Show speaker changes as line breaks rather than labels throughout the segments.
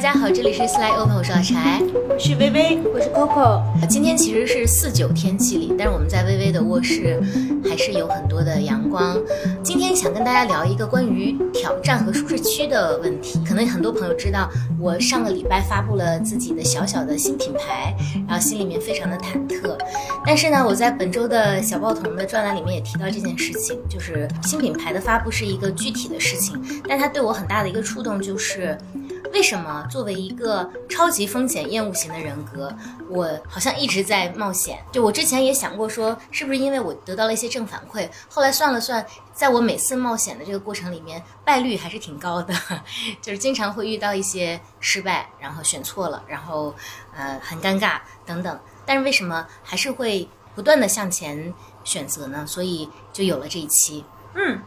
大家好，这里是 Slide Open，我是老柴，
我是微微，
我是 Coco。
今天其实是四九天气里，但是我们在微微的卧室还是有很多的阳光。今天想跟大家聊一个关于挑战和舒适区的问题。可能很多朋友知道，我上个礼拜发布了自己的小小的新品牌，然后心里面非常的忐忑。但是呢，我在本周的小报童的专栏里面也提到这件事情，就是新品牌的发布是一个具体的事情，但它对我很大的一个触动就是。为什么作为一个超级风险厌恶型的人格，我好像一直在冒险？就我之前也想过说，是不是因为我得到了一些正反馈？后来算了算，在我每次冒险的这个过程里面，败率还是挺高的，就是经常会遇到一些失败，然后选错了，然后呃很尴尬等等。但是为什么还是会不断的向前选择呢？所以就有了这一期。
嗯。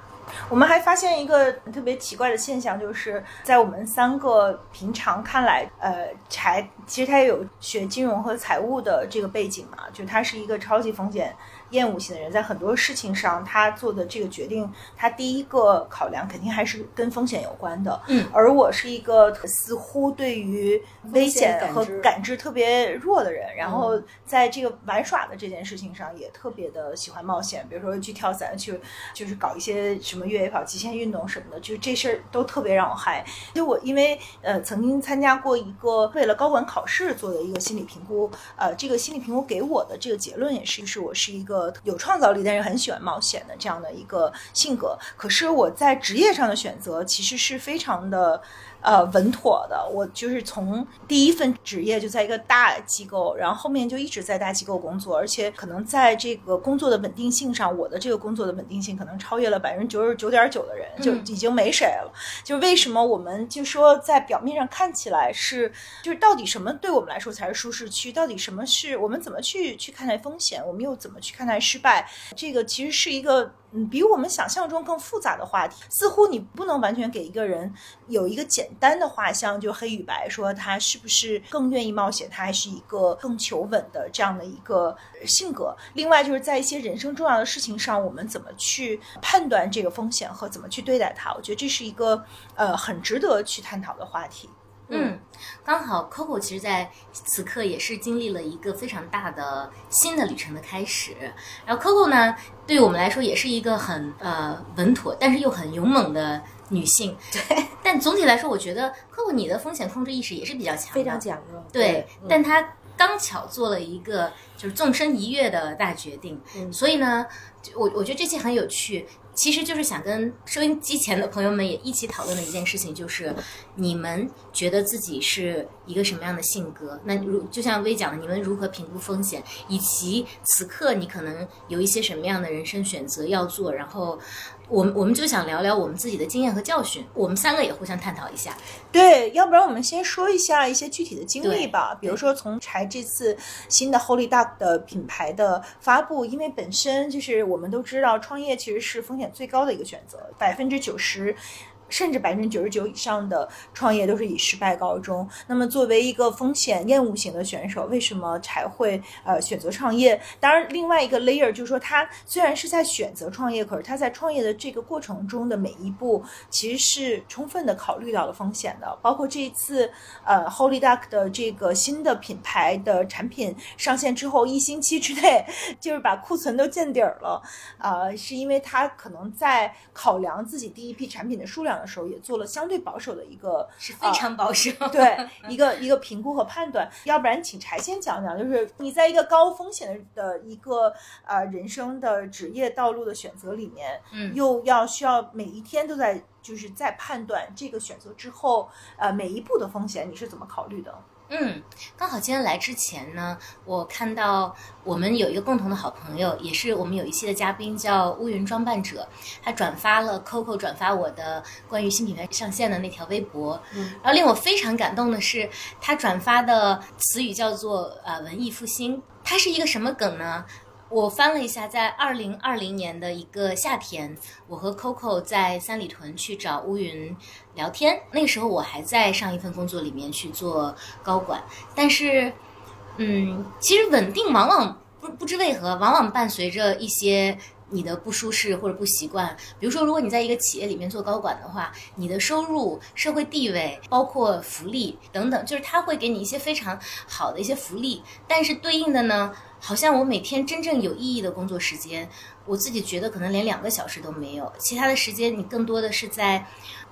我们还发现一个特别奇怪的现象，就是在我们三个平常看来，呃，柴其实他也有学金融和财务的这个背景嘛，就他是一个超级风险。厌恶型的人在很多事情上，他做的这个决定，他第一个考量肯定还是跟风险有关的。
嗯，
而我是一个似乎对于危险和感知特别弱的人，然后在这个玩耍的这件事情上也特别的喜欢冒险，比如说去跳伞，去就是搞一些什么越野跑、极限运动什么的，就这事儿都特别让我嗨。就我因为呃曾经参加过一个为了高管考试做的一个心理评估，呃，这个心理评估给我的这个结论也是，是我是一个。有创造力，但是很喜欢冒险的这样的一个性格。可是我在职业上的选择其实是非常的。呃，稳妥的，我就是从第一份职业就在一个大机构，然后后面就一直在大机构工作，而且可能在这个工作的稳定性上，我的这个工作的稳定性可能超越了百分之九十九点九的人，就已经没谁了。就为什么我们就说在表面上看起来是，就是到底什么对我们来说才是舒适区？到底什么是我们怎么去去看待风险？我们又怎么去看待失败？这个其实是一个。嗯，比我们想象中更复杂的话题，似乎你不能完全给一个人有一个简单的画像，就黑与白，说他是不是更愿意冒险，他还是一个更求稳的这样的一个性格。另外，就是在一些人生重要的事情上，我们怎么去判断这个风险和怎么去对待它？我觉得这是一个呃很值得去探讨的话题。
嗯，刚好 Coco 其实在此刻也是经历了一个非常大的新的旅程的开始。然后 Coco 呢，对我们来说也是一个很呃稳妥，但是又很勇猛的女性。
对，
但总体来说，我觉得 Coco 你的风险控制意识也是比较强，
非常强
的。对，但她刚巧做了一个就是纵身一跃的大决定。
嗯，
所以呢，我我觉得这期很有趣。其实就是想跟收音机前的朋友们也一起讨论的一件事情，就是你们觉得自己是一个什么样的性格？那如就像薇讲的，你们如何评估风险，以及此刻你可能有一些什么样的人生选择要做？然后，我们我们就想聊聊我们自己的经验和教训，我们三个也互相探讨一下。
对，要不然我们先说一下一些具体的经历吧。比如说从柴这次新的 Holy Duck 的品牌的发布，因为本身就是我们都知道，创业其实是风险。最高的一个选择，百分之九十。甚至百分之九十九以上的创业都是以失败告终。那么，作为一个风险厌恶型的选手，为什么才会呃选择创业？当然，另外一个 layer 就是说，他虽然是在选择创业，可是他在创业的这个过程中的每一步，其实是充分的考虑到了风险的。包括这一次呃 Holy Duck 的这个新的品牌的产品上线之后，一星期之内 就是把库存都见底儿了。呃，是因为他可能在考量自己第一批产品的数量。的时候也做了相对保守的一个，
是非常保守，
对 一个一个评估和判断。要不然，请柴先讲讲，就是你在一个高风险的一个呃人生的职业道路的选择里面，
嗯，
又要需要每一天都在就是在判断这个选择之后，呃，每一步的风险你是怎么考虑的？
嗯，刚好今天来之前呢，我看到我们有一个共同的好朋友，也是我们有一期的嘉宾，叫乌云装扮者，他转发了 Coco 转发我的关于新品牌上线的那条微博，
嗯，
然后令我非常感动的是，他转发的词语叫做呃文艺复兴，它是一个什么梗呢？我翻了一下，在二零二零年的一个夏天，我和 Coco 在三里屯去找乌云聊天。那个时候我还在上一份工作里面去做高管，但是，嗯，其实稳定往往不不知为何，往往伴随着一些你的不舒适或者不习惯。比如说，如果你在一个企业里面做高管的话，你的收入、社会地位，包括福利等等，就是他会给你一些非常好的一些福利。但是对应的呢，好像我每天真正有意义的工作时间，我自己觉得可能连两个小时都没有。其他的时间，你更多的是在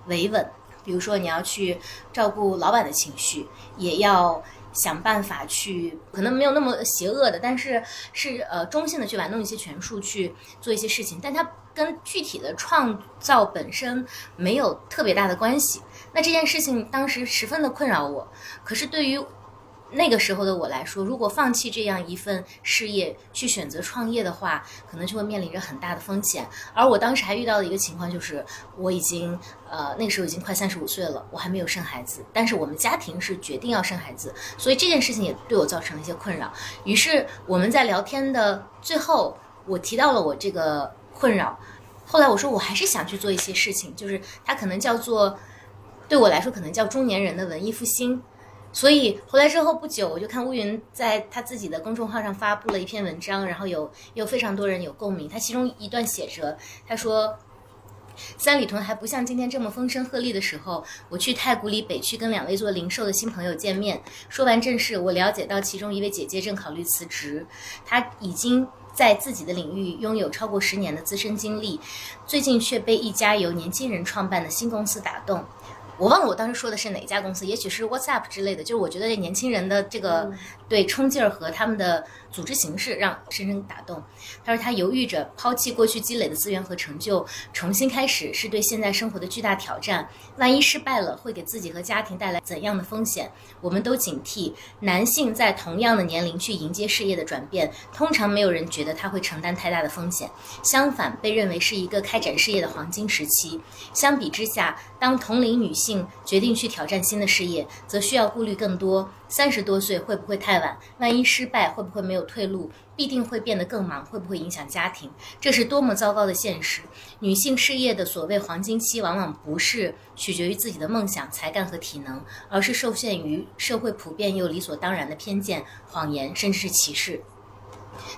维稳。比如说，你要去照顾老板的情绪，也要。想办法去，可能没有那么邪恶的，但是是呃中性的去玩弄一些权术去做一些事情，但它跟具体的创造本身没有特别大的关系。那这件事情当时十分的困扰我，可是对于。那个时候的我来说，如果放弃这样一份事业去选择创业的话，可能就会面临着很大的风险。而我当时还遇到的一个情况就是，我已经呃那个时候已经快三十五岁了，我还没有生孩子，但是我们家庭是决定要生孩子，所以这件事情也对我造成了一些困扰。于是我们在聊天的最后，我提到了我这个困扰。后来我说我还是想去做一些事情，就是它可能叫做对我来说可能叫中年人的文艺复兴。所以回来之后不久，我就看乌云在他自己的公众号上发布了一篇文章，然后有有非常多人有共鸣。他其中一段写着，他说：“三里屯还不像今天这么风声鹤唳的时候，我去太古里北区跟两位做零售的新朋友见面。说完正事，我了解到其中一位姐姐正考虑辞职，她已经在自己的领域拥有超过十年的资深经历，最近却被一家由年轻人创办的新公司打动。”我忘了我当时说的是哪家公司，也许是 WhatsApp 之类的。就是我觉得这年轻人的这个对冲劲儿和他们的组织形式让深深打动。他说他犹豫着抛弃过去积累的资源和成就，重新开始是对现在生活的巨大挑战。万一失败了，会给自己和家庭带来怎样的风险？我们都警惕。男性在同样的年龄去迎接事业的转变，通常没有人觉得他会承担太大的风险，相反被认为是一个开展事业的黄金时期。相比之下，当同龄女性决定去挑战新的事业，则需要顾虑更多。三十多岁会不会太晚？万一失败，会不会没有退路？必定会变得更忙，会不会影响家庭？这是多么糟糕的现实！女性事业的所谓黄金期，往往不是取决于自己的梦想、才干和体能，而是受限于社会普遍又理所当然的偏见、谎言，甚至是歧视。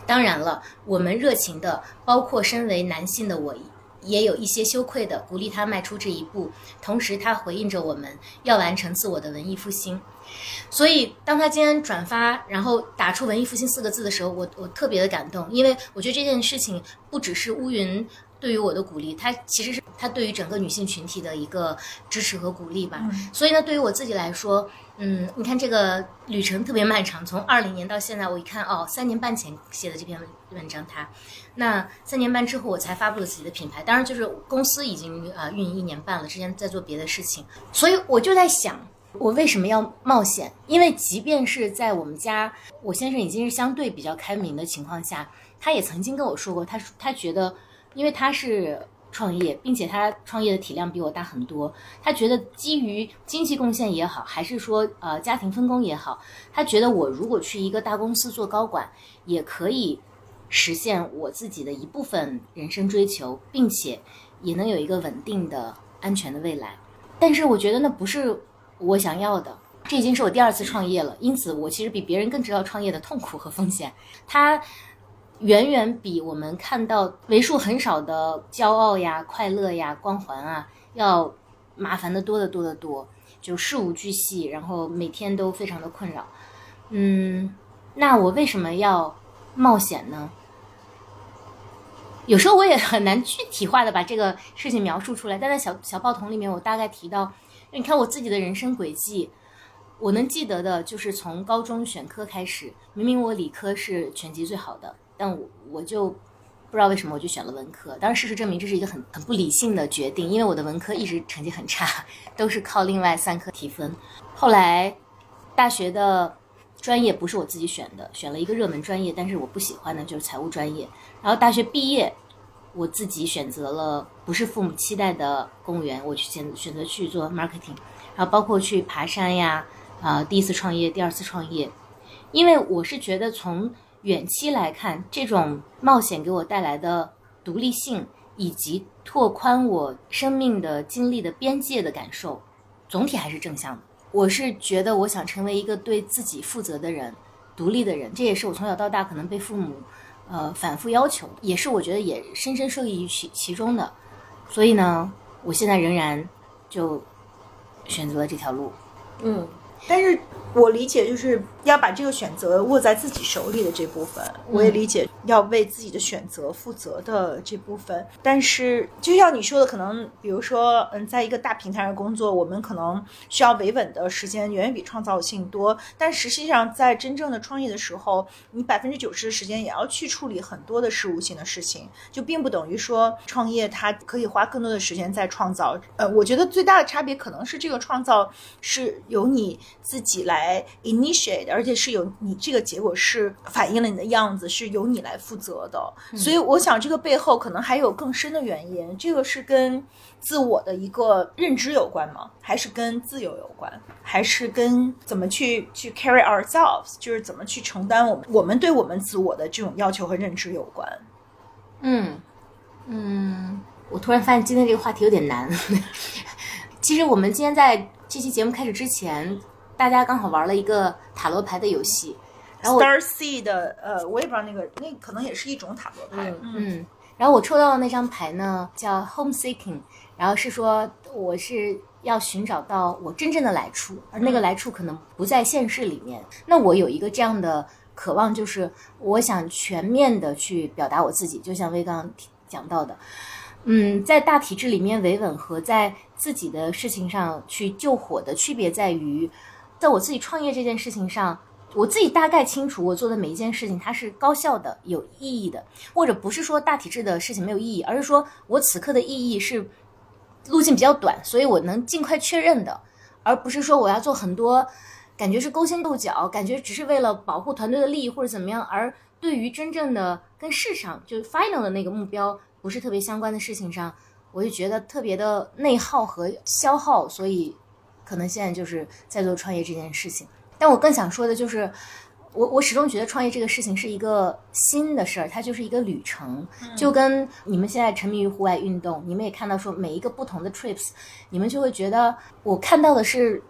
当然了，我们热情的，包括身为男性的我。也有一些羞愧的，鼓励他迈出这一步。同时，他回应着我们要完成自我的文艺复兴。所以，当他今天转发，然后打出“文艺复兴”四个字的时候，我我特别的感动，因为我觉得这件事情不只是乌云对于我的鼓励，他其实是他对于整个女性群体的一个支持和鼓励吧。所以呢，对于我自己来说。嗯，你看这个旅程特别漫长，从二零年到现在，我一看哦，三年半前写的这篇文文章，它，那三年半之后我才发布了自己的品牌，当然就是公司已经呃运营一年半了，之前在做别的事情，所以我就在想，我为什么要冒险？因为即便是在我们家，我先生已经是相对比较开明的情况下，他也曾经跟我说过，他他觉得，因为他是。创业，并且他创业的体量比我大很多。他觉得基于经济贡献也好，还是说呃家庭分工也好，他觉得我如果去一个大公司做高管，也可以实现我自己的一部分人生追求，并且也能有一个稳定的、安全的未来。但是我觉得那不是我想要的。这已经是我第二次创业了，因此我其实比别人更知道创业的痛苦和风险。它。远远比我们看到为数很少的骄傲呀、快乐呀、光环啊，要麻烦的多得多得多。就事无巨细，然后每天都非常的困扰。嗯，那我为什么要冒险呢？有时候我也很难具体化的把这个事情描述出来。但在小小报童里面，我大概提到，你看我自己的人生轨迹，我能记得的就是从高中选科开始，明明我理科是全级最好的。但我我就不知道为什么我就选了文科，当然事实证明这是一个很很不理性的决定，因为我的文科一直成绩很差，都是靠另外三科提分。后来大学的专业不是我自己选的，选了一个热门专业，但是我不喜欢的就是财务专业。然后大学毕业，我自己选择了不是父母期待的公务员，我去选选择去做 marketing，然后包括去爬山呀，啊，第一次创业，第二次创业，因为我是觉得从远期来看，这种冒险给我带来的独立性，以及拓宽我生命的经历的边界的感受，总体还是正向的。我是觉得，我想成为一个对自己负责的人，独立的人。这也是我从小到大可能被父母呃反复要求，也是我觉得也深深受益于其其中的。所以呢，我现在仍然就选择了这条路。
嗯，但是我理解就是要把这个选择握在自己手里的这部分，我也理解要为自己的选择负责的这部分。但是就像你说的，可能比如说，嗯，在一个大平台上工作，我们可能需要维稳的时间远远比创造性多。但实际上，在真正的创业的时候，你百分之九十的时间也要去处理很多的事务性的事情，就并不等于说创业它可以花更多的时间在创造。呃，我觉得最大的差别可能是这个创造是由你自己来 initiate，而且是有你这个结果是反映了你的样子，是由你来负责的。所以我想这个背后可能还有更深的原因，这个是跟自我的一个认知有关吗？还是跟自由有关？还是跟怎么去去 carry ourselves，就是怎么去承担我们我们对我们自我的这种要求和认知有关？
嗯嗯，我突然发现今天这个话题有点难。其实我们今天在这期节目开始之前，大家刚好玩了一个塔罗牌的游戏，然后我
Star Seed 的呃，我也不知道那个那可能也是一种塔罗牌。嗯
嗯，然后我抽到的那张牌呢叫 Homeseeking，然后是说我是要寻找到我真正的来处，而那个来处可能不在现实里面。那我有一个这样的渴望，就是我想全面的去表达我自己，就像威刚提讲到的，嗯，在大体制里面维稳和在自己的事情上去救火的区别在于，在我自己创业这件事情上。我自己大概清楚，我做的每一件事情它是高效的、有意义的，或者不是说大体制的事情没有意义，而是说我此刻的意义是路径比较短，所以我能尽快确认的，而不是说我要做很多，感觉是勾心斗角，感觉只是为了保护团队的利益或者怎么样，而对于真正的跟市场就 final 的那个目标不是特别相关的事情上，我就觉得特别的内耗和消耗，所以可能现在就是在做创业这件事情。但我更想说的就是，我我始终觉得创业这个事情是一个新的事儿，它就是一个旅程，就跟你们现在沉迷于户外运动，你们也看到说每一个不同的 trips，你们就会觉得我看到的是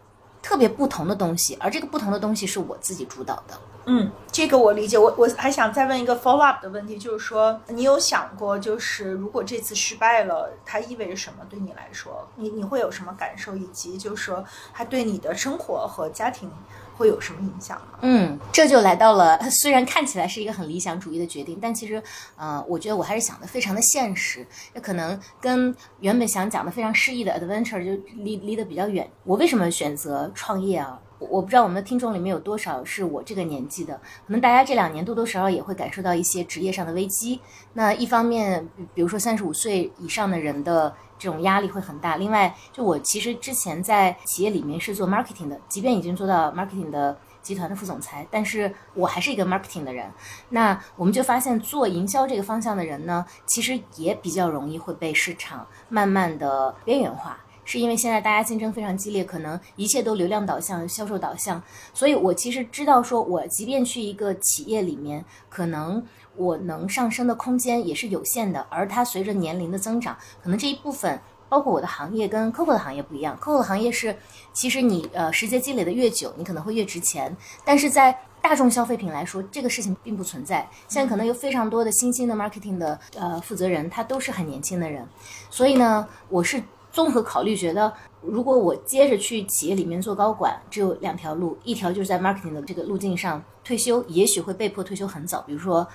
特别不同的东西，而这个不同的东西是我自己主导的。
嗯，这个我理解。我我还想再问一个 follow up 的问题，就是说，你有想过，就是如果这次失败了，它意味着什么？对你来说，你你会有什么感受？以及就是说，它对你的生活和家庭会有什么影响吗？
嗯，这就来到了，虽然看起来是一个很理想主义的决定，但其实，呃，我觉得我还是想的非常的现实，也可能跟原本想讲的非常诗意的 adventure 就离离得比较远。我为什么选择创业啊？我不知道我们的听众里面有多少是我这个年纪的，可能大家这两年多多少少也会感受到一些职业上的危机。那一方面，比如说三十五岁以上的人的这种压力会很大。另外，就我其实之前在企业里面是做 marketing 的，即便已经做到 marketing 的集团的副总裁，但是我还是一个 marketing 的人。那我们就发现，做营销这个方向的人呢，其实也比较容易会被市场慢慢的边缘化。是因为现在大家竞争非常激烈，可能一切都流量导向、销售导向，所以我其实知道，说我即便去一个企业里面，可能我能上升的空间也是有限的。而它随着年龄的增长，可能这一部分，包括我的行业跟 COCO 的行业不一样，COCO 的行业是，其实你呃时间积累的越久，你可能会越值钱。但是在大众消费品来说，这个事情并不存在。现在可能有非常多的新兴的 marketing 的呃负责人，他都是很年轻的人，所以呢，我是。综合考虑，觉得如果我接着去企业里面做高管，只有两条路，一条就是在 marketing 的这个路径上退休，也许会被迫退休很早，比如说，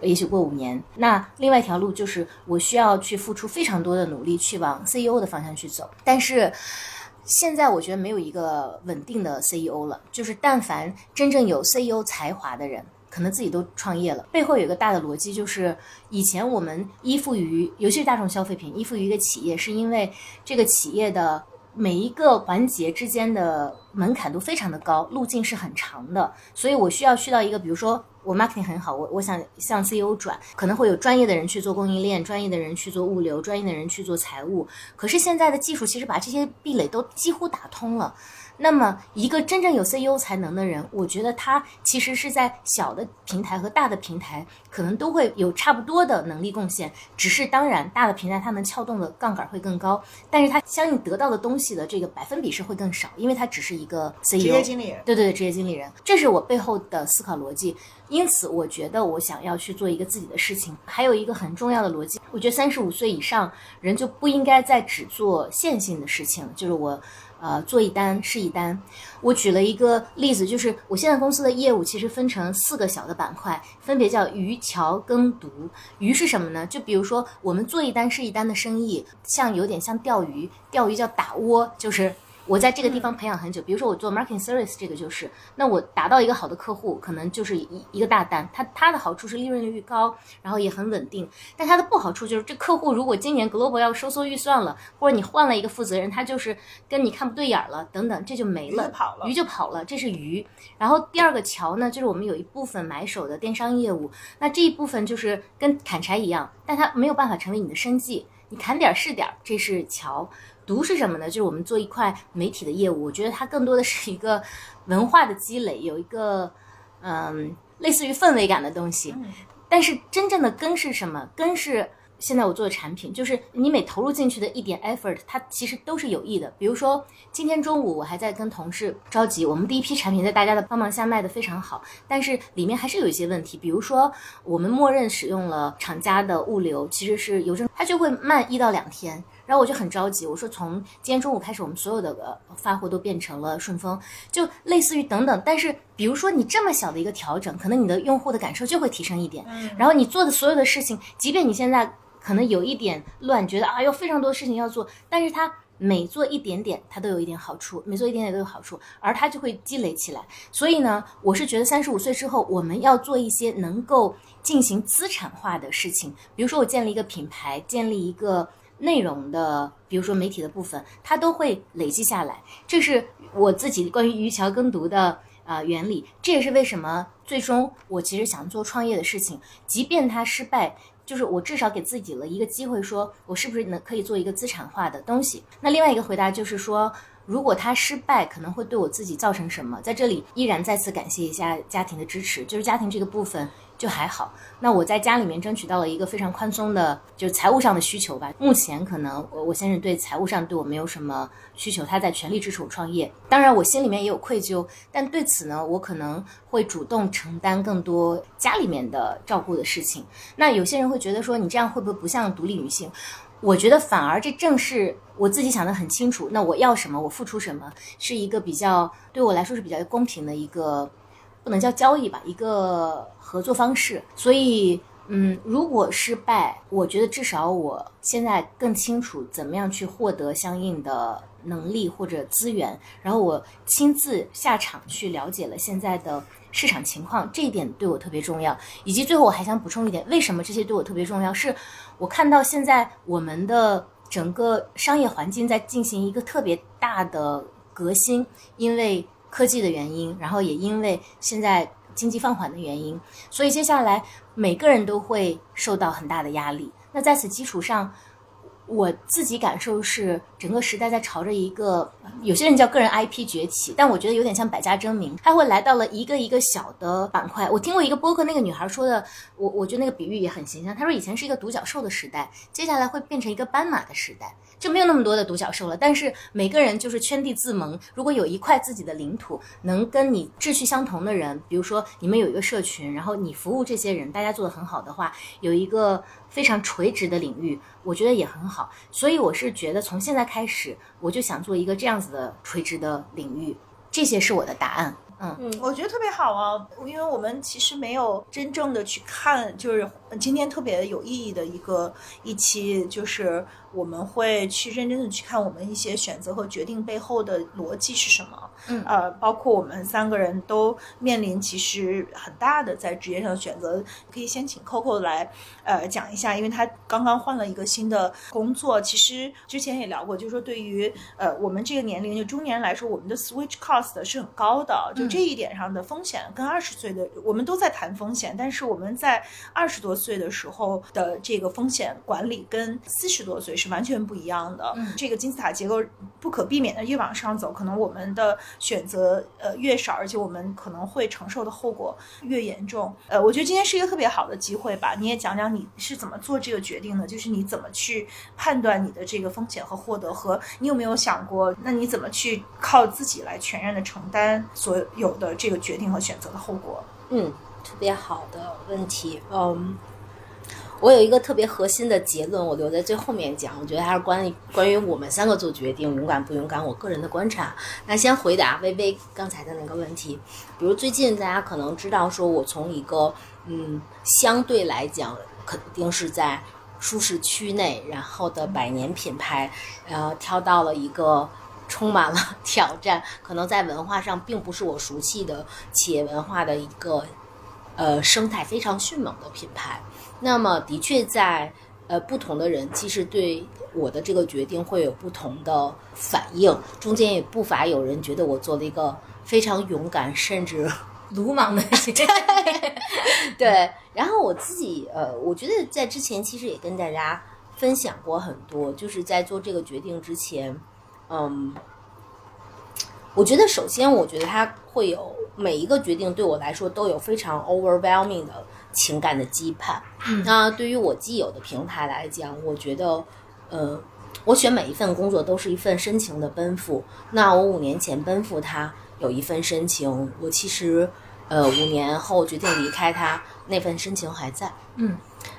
也许过五年。那另外一条路就是我需要去付出非常多的努力，去往 CEO 的方向去走。但是现在我觉得没有一个稳定的 CEO 了，就是但凡真正有 CEO 才华的人。可能自己都创业了，背后有一个大的逻辑，就是以前我们依附于，尤其是大众消费品，依附于一个企业，是因为这个企业的每一个环节之间的门槛都非常的高，路径是很长的，所以我需要去到一个，比如说我 marketing 很好，我我想向 CEO 转，可能会有专业的人去做供应链，专业的人去做物流，专业的人去做财务，可是现在的技术其实把这些壁垒都几乎打通了。那么，一个真正有 CEO 才能的人，我觉得他其实是在小的平台和大的平台，可能都会有差不多的能力贡献。只是当然，大的平台它能撬动的杠杆会更高，但是它相应得到的东西的这个百分比是会更少，因为它只是一一个 CEO，
职业经理人。
对对对，职业经理人，这是我背后的思考逻辑。因此，我觉得我想要去做一个自己的事情。还有一个很重要的逻辑，我觉得三十五岁以上人就不应该再只做线性的事情，就是我。呃，做一单是一单。我举了一个例子，就是我现在公司的业务其实分成四个小的板块，分别叫鱼、桥、耕、读。鱼是什么呢？就比如说我们做一单是一单的生意，像有点像钓鱼，钓鱼叫打窝，就是。我在这个地方培养很久，比如说我做 marketing service，这个就是，那我达到一个好的客户，可能就是一一个大单。它它的好处是利润率高，然后也很稳定。但它的不好处就是，这客户如果今年 global 要收缩预算了，或者你换了一个负责人，他就是跟你看不对眼了，等等，这就没了，鱼就跑了，这是鱼。然后第二个桥呢，就是我们有一部分买手的电商业务，那这一部分就是跟砍柴一样，但它没有办法成为你的生计，你砍点是点，这是桥。读是什么呢？就是我们做一块媒体的业务，我觉得它更多的是一个文化的积累，有一个嗯类似于氛围感的东西。但是真正的根是什么？根是现在我做的产品，就是你每投入进去的一点 effort，它其实都是有益的。比如说今天中午我还在跟同事着急，我们第一批产品在大家的帮忙下卖的非常好，但是里面还是有一些问题。比如说我们默认使用了厂家的物流，其实是邮政，它就会慢一到两天。然后我就很着急，我说从今天中午开始，我们所有的呃发货都变成了顺丰，就类似于等等。但是比如说你这么小的一个调整，可能你的用户的感受就会提升一点。然后你做的所有的事情，即便你现在可能有一点乱，觉得啊有非常多事情要做，但是它每做一点点，它都有一点好处，每做一点点都有好处，而它就会积累起来。所以呢，我是觉得三十五岁之后，我们要做一些能够进行资产化的事情，比如说我建立一个品牌，建立一个。内容的，比如说媒体的部分，它都会累积下来。这是我自己关于渔桥耕读的啊原理。这也是为什么最终我其实想做创业的事情，即便它失败，就是我至少给自己了一个机会，说我是不是能可以做一个资产化的东西。那另外一个回答就是说，如果它失败，可能会对我自己造成什么？在这里依然再次感谢一下家庭的支持，就是家庭这个部分。就还好，那我在家里面争取到了一个非常宽松的，就是财务上的需求吧。目前可能我我先生对财务上对我没有什么需求，他在全力支持我创业。当然我心里面也有愧疚，但对此呢，我可能会主动承担更多家里面的照顾的事情。那有些人会觉得说你这样会不会不像独立女性？我觉得反而这正是我自己想得很清楚。那我要什么，我付出什么，是一个比较对我来说是比较公平的一个。不能叫交易吧，一个合作方式。所以，嗯，如果失败，我觉得至少我现在更清楚怎么样去获得相应的能力或者资源，然后我亲自下场去了解了现在的市场情况，这一点对我特别重要。以及最后我还想补充一点，为什么这些对我特别重要？是我看到现在我们的整个商业环境在进行一个特别大的革新，因为。科技的原因，然后也因为现在经济放缓的原因，所以接下来每个人都会受到很大的压力。那在此基础上，我自己感受是，整个时代在朝着一个有些人叫个人 IP 崛起，但我觉得有点像百家争鸣，它会来到了一个一个小的板块。我听过一个播客，那个女孩说的，我我觉得那个比喻也很形象。她说以前是一个独角兽的时代，接下来会变成一个斑马的时代，就没有那么多的独角兽了。但是每个人就是圈地自萌，如果有一块自己的领土，能跟你志趣相同的人，比如说你们有一个社群，然后你服务这些人，大家做得很好的话，有一个。非常垂直的领域，我觉得也很好，所以我是觉得从现在开始，我就想做一个这样子的垂直的领域，这些是我的答案。嗯
嗯，我觉得特别好啊，因为我们其实没有真正的去看，就是今天特别有意义的一个一期，就是。我们会去认真的去看我们一些选择和决定背后的逻辑是什么，
嗯，
呃，包括我们三个人都面临其实很大的在职业上的选择，可以先请 Coco 来，呃，讲一下，因为他刚刚换了一个新的工作，其实之前也聊过，就是说对于呃我们这个年龄就中年人来说，我们的 switch cost 是很高的，就这一点上的风险跟二十岁的我们都在谈风险，但是我们在二十多岁的时候的这个风险管理跟四十多岁。是完全不一样的。
嗯
这个金字塔结构不可避免的越往上走，可能我们的选择呃越少，而且我们可能会承受的后果越严重。呃，我觉得今天是一个特别好的机会吧，你也讲讲你是怎么做这个决定的，就是你怎么去判断你的这个风险和获得，和你有没有想过，那你怎么去靠自己来全然的承担所有的这个决定和选择的后果？
嗯，特别好的问题。嗯，我有一个特别核心的结论，我留在最后面讲。我觉得还是关于关于我们三个做决定勇敢不勇敢，我个人的观察。那先回答微微刚才的那个问题，比如最近大家可能知道，说我从一个嗯相对来讲肯定是在舒适区内，然后的百年品牌，呃，挑到了一个。充满了 挑战，可能在文化上并不是我熟悉的企业文化的一个呃生态非常迅猛的品牌。那么，的确在呃不同的人其实对我的这个决定会有不同的反应，中间也不乏有人觉得我做了一个非常勇敢，甚至
鲁莽的决定。
对。然后我自己呃，我觉得在之前其实也跟大家分享过很多，就是在做这个决定之前。嗯，我觉得首先，我觉得它会有每一个决定对我来说都有非常 overwhelming 的情感的羁绊。那对于我既有的平台来讲，我觉得，呃，我选每一份工作都是一份深情的奔赴。那我五年前奔赴它有一份深情，我其实，呃，五年后决定离开它，那份深情还在。
嗯，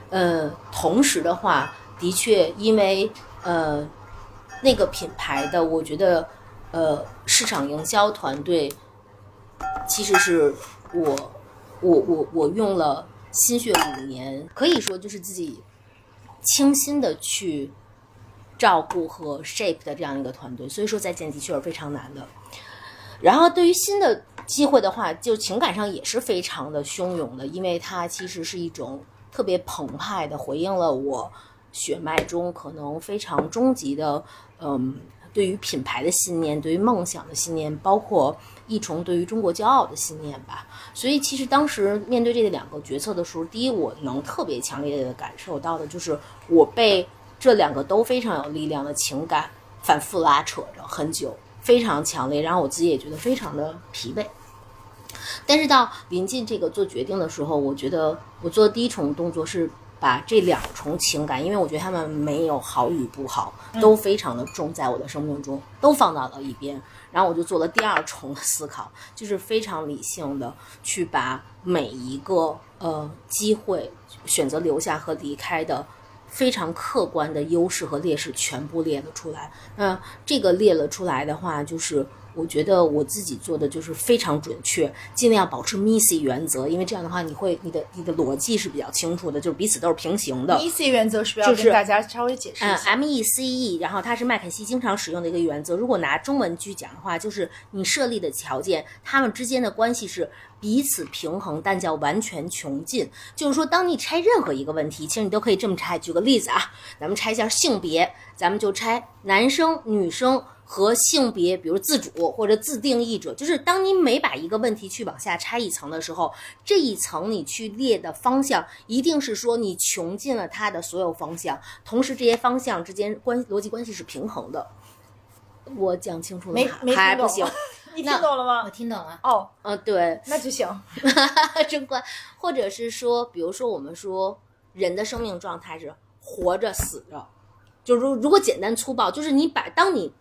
呃，同时的话，的确因为呃。那个品牌的，我觉得，呃，市场营销团队其实是我，我我我用了心血五年，可以说就是自己倾心的去照顾和 shape 的这样一个团队，所以说再见的确是非常难的。然后对于新的机会的话，就情感上也是非常的汹涌的，因为它其实是一种特别澎湃的回应了我血脉中可能非常终极的。嗯，对于品牌的信念，对于梦想的信念，包括一重对于中国骄傲的信念吧。所以，其实当时面对这两个决策的时候，第一，我能特别强烈的感受到的就是我被这两个都非常有力量的情感反复拉扯着很久，非常强烈，然后我自己也觉得非常的疲惫。但是到临近这个做决定的时候，我觉得我做的第一重动作是。把这两重情感，因为我觉得他们没有好与不好，都非常的重，在我的生命中都放到了一边。然后我就做了第二重的思考，就是非常理性的去把每一个呃机会选择留下和离开的非常客观的优势和劣势全部列了出来。那这个列了出来的话，就是。我觉得我自己做的就是非常准确，尽量保持 MISI 原则，因为这样的话，你会你的你的逻辑是比较清楚的，就是彼此都是平行的。
MISI 原则是不是要跟大家稍微解释一下？
嗯，M E C E，然后它是麦肯锡经常使用的一个原则。如果拿中文去讲的话，就是你设立的条件，他们之间的关系是彼此平衡，但叫完全穷尽。就是说，当你拆任何一个问题，其实你都可以这么拆。举个例子啊，咱们拆一下性别，咱们就拆男生、女生。和性别，比如自主或者自定义者，就是当你每把一个问题去往下拆一层的时候，这一层你去列的方向，一定是说你穷尽了它的所有方向，同时这些方向之间关逻辑关系是平衡的。我讲清楚了
没？没
还不行？
你听懂了吗？
我听懂了。
哦，
嗯，对，
那就行。
真乖。或者是说，比如说我们说人的生命状态是活着、死着，就如如果简单粗暴，就是你把当你。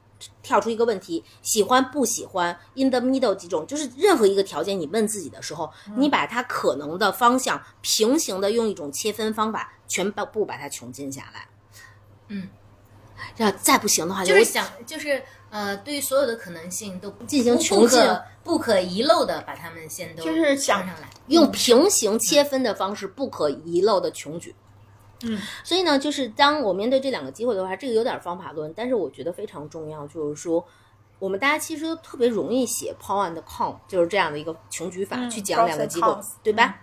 跳出一个问题，喜欢不喜欢，in the middle 几种，就是任何一个条件，你问自己的时候，你把它可能的方向平行的用一种切分方法，全部把它穷尽下来。
嗯，
要再不行的话，
就是想，就是呃，对于所有的可能性都
进行穷尽，
不可遗漏的把它们先都
就是想
上来，
用平行切分的方式，不可遗漏的穷举。
嗯，
所以呢，就是当我面对这两个机会的话，这个有点方法论，但是我觉得非常重要。就是说，我们大家其实都特别容易写 pro and con，就是这样的一个穷举法去讲两个机会，对吧？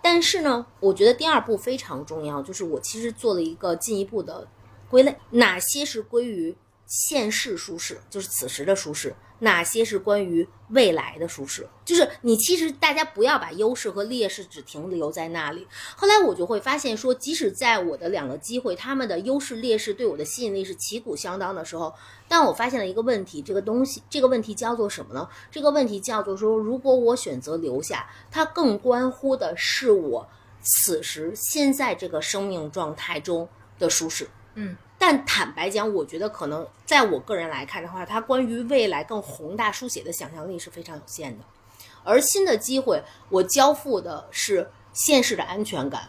但是呢，我觉得第二步非常重要，就是我其实做了一个进一步的归类，哪些是归于现世舒适，就是此时的舒适，哪些是关于未来的舒适？就是你其实大家不要把优势和劣势只停留在那里。后来我就会发现说，即使在我的两个机会，他们的优势劣势对我的吸引力是旗鼓相当的时候，但我发现了一个问题，这个东西，这个问题叫做什么呢？这个问题叫做说，如果我选择留下，它更关乎的是我此时现在这个生命状态中的舒适。
嗯。
但坦白讲，我觉得可能在我个人来看的话，它关于未来更宏大书写的想象力是非常有限的。而新的机会，我交付的是现实的安全感，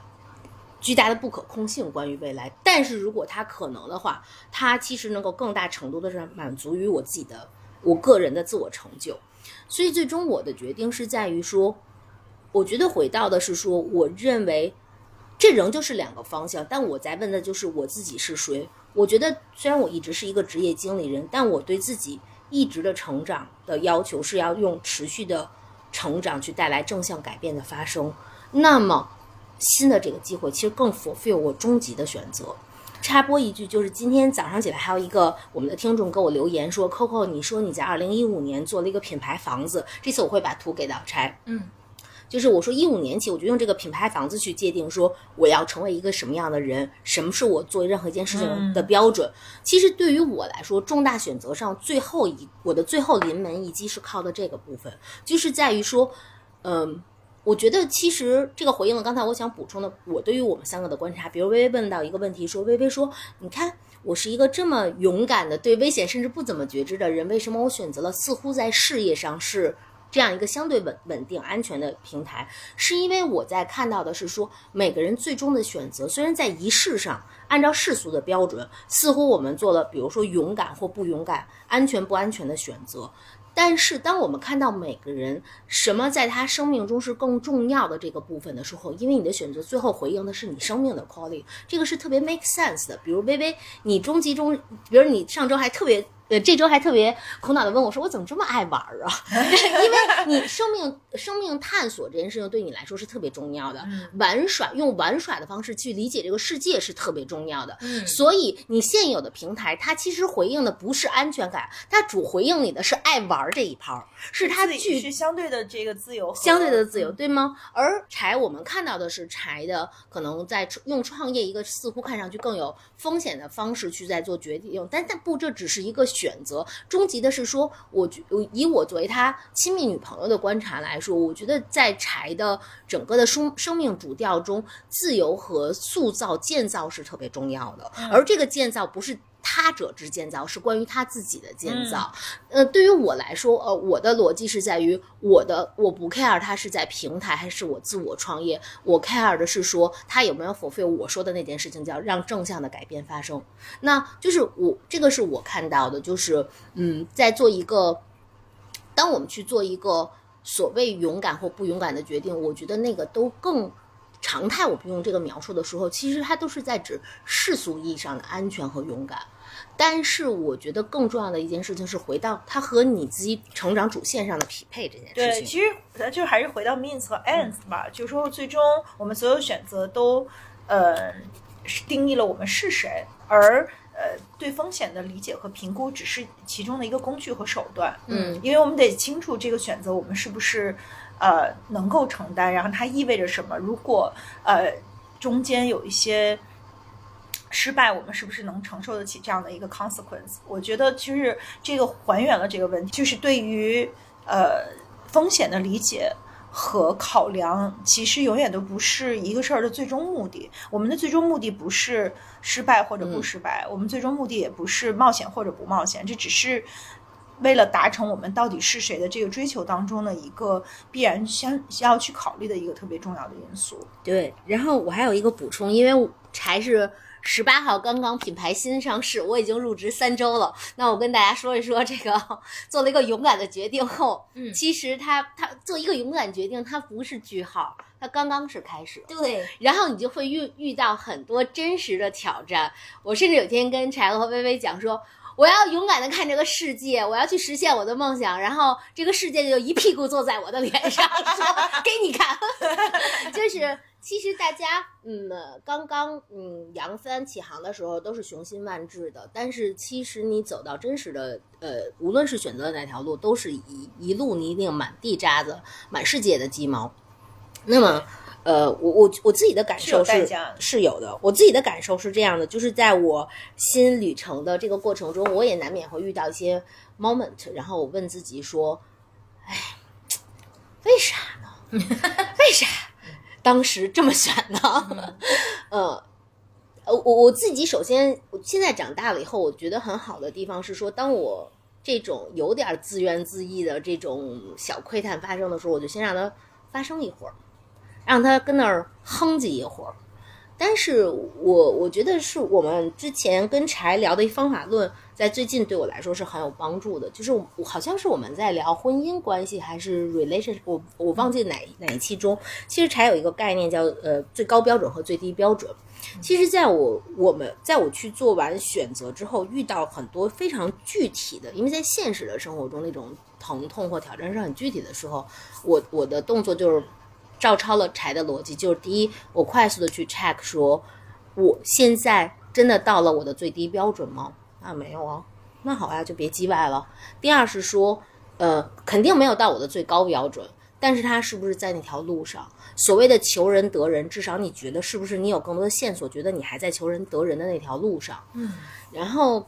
巨大的不可控性关于未来。但是如果它可能的话，它其实能够更大程度的是满足于我自己的我个人的自我成就。所以最终我的决定是在于说，我觉得回到的是说，我认为这仍旧是两个方向，但我在问的就是我自己是谁。我觉得，虽然我一直是一个职业经理人，但我对自己一直的成长的要求是要用持续的成长去带来正向改变的发生。那么，新的这个机会其实更 fulfill 我终极的选择。插播一句，就是今天早上起来还有一个我们的听众给我留言说：“Coco，你说你在二零一五年做了一个品牌房子，这次我会把图给到拆。”
嗯。
就是我说一五年起，我就用这个品牌房子去界定，说我要成为一个什么样的人，什么是我做任何一件事情的标准。其实对于我来说，重大选择上最后一我的最后临门一击是靠的这个部分，就是在于说，嗯，我觉得其实这个回应了刚才我想补充的，我对于我们三个的观察。比如微微问到一个问题，说微微说，你看我是一个这么勇敢的，对危险甚至不怎么觉知的人，为什么我选择了似乎在事业上是？这样一个相对稳稳定、安全的平台，是因为我在看到的是说，每个人最终的选择，虽然在仪式上按照世俗的标准，似乎我们做了，比如说勇敢或不勇敢、安全不安全的选择，但是当我们看到每个人什么在他生命中是更重要的这个部分的时候，因为你的选择最后回应的是你生命的 calling，这个是特别 make sense 的。比如微微，你终极中，比如你上周还特别。呃，这周还特别苦恼的问我说：“我怎么这么爱玩啊？” 因为你 生命生命探索这件事情对你来说是特别重要的，玩耍用玩耍的方式去理解这个世界是特别重要的。所以你现有的平台，它其实回应的不是安全感，它主回应你的是爱玩这一泡，是它具
是相对的这个自由，
相对的自由，对吗？而柴我们看到的是柴的可能在用创业一个似乎看上去更有风险的方式去在做决定，但但不，这只是一个。选择终极的是说，我觉以我作为他亲密女朋友的观察来说，我觉得在柴的整个的生生命主调中，自由和塑造建造是特别重要的，而这个建造不是。他者之建造是关于他自己的建造，呃，对于我来说，呃，我的逻辑是在于我的我不 care 他是在平台还是我自我创业，我 care 的是说他有没有 fulfill 我说的那件事情，叫让正向的改变发生。那就是我这个是我看到的，就是嗯，在做一个，当我们去做一个所谓勇敢或不勇敢的决定，我觉得那个都更。常态，我不用这个描述的时候，其实它都是在指世俗意义上的安全和勇敢。但是，我觉得更重要的一件事情是回到它和你自己成长主线上的匹配这件事情。
对，其实咱就还是回到 means 和 ends 吧，就是说最终我们所有选择都，呃，定义了我们是谁，而呃，对风险的理解和评估只是其中的一个工具和手段。
嗯，
因为我们得清楚这个选择我们是不是。呃，能够承担，然后它意味着什么？如果呃中间有一些失败，我们是不是能承受得起这样的一个 consequence？我觉得其实这个还原了这个问题，就是对于呃风险的理解和考量，其实永远都不是一个事儿的最终目的。我们的最终目的不是失败或者不失败，我们最终目的也不是冒险或者不冒险，这只是。为了达成我们到底是谁的这个追求当中的一个必然先要去考虑的一个特别重要的因素。
对，然后我还有一个补充，因为柴是十八号刚刚品牌新上市，我已经入职三周了。那我跟大家说一说这个做了一个勇敢的决定后，嗯，其实他他做一个勇敢决定，它不是句号，它刚刚是开始。
对，
然后你就会遇遇到很多真实的挑战。我甚至有天跟柴和微微讲说。我要勇敢的看这个世界，我要去实现我的梦想，然后这个世界就一屁股坐在我的脸上，说 给你看。就是其实大家嗯，刚刚嗯扬帆起航的时候都是雄心万志的，但是其实你走到真实的呃，无论是选择哪条路，都是一一路泥泞、满地渣子、满世界的鸡毛。那么，呃，我我我自己的感受是是有的，我自己的感受是这样的，就是在我新旅程的这个过程中，我也难免会遇到一些 moment，然后我问自己说，哎，为啥呢？为啥？当时这么选的，呃，呃，我我自己首先，我现在长大了以后，我觉得很好的地方是说，当我这种有点自怨自艾的这种小窥探发生的时候，我就先让它发生一会儿，让它跟那儿哼唧一会儿。但是我我觉得是我们之前跟柴聊的一方法论，在最近对我来说是很有帮助的。就是我好像是我们在聊婚姻关系还是 relation，我我忘记哪哪一期中，其实柴有一个概念叫呃最高标准和最低标准。其实在我我们在我去做完选择之后，遇到很多非常具体的，因为在现实的生活中那种疼痛或挑战是很具体的时候，我我的动作就是。照抄了柴的逻辑，就是第一，我快速的去 check 说，我现在真的到了我的最低标准吗？啊，没有啊，那好呀，就别叽歪了。第二是说，呃，肯定没有到我的最高标准，但是他是不是在那条路上？所谓的求人得人，至少你觉得是不是你有更多的线索，觉得你还在求人得人的那条路上？
嗯。
然后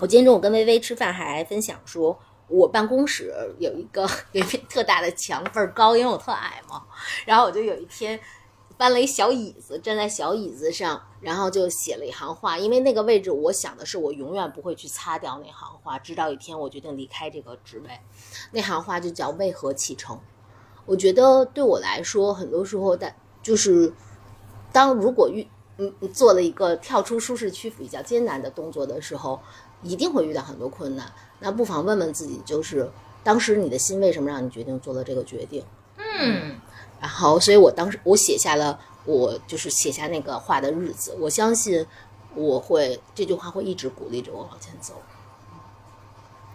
我今天中午跟微微吃饭，还分享说。我办公室有一个 有一片特大的墙，倍儿高，因为我特矮嘛。然后我就有一天搬了一小椅子，站在小椅子上，然后就写了一行话。因为那个位置，我想的是我永远不会去擦掉那行话，直到一天我决定离开这个职位。那行话就叫“为何启程”。我觉得对我来说，很多时候的，就是当如果遇嗯做了一个跳出舒适区比较艰难的动作的时候，一定会遇到很多困难。那不妨问问自己，就是当时你的心为什么让你决定做了这个决定？
嗯，
然后，所以我当时我写下了，我就是写下那个话的日子。我相信我会这句话会一直鼓励着我往前走。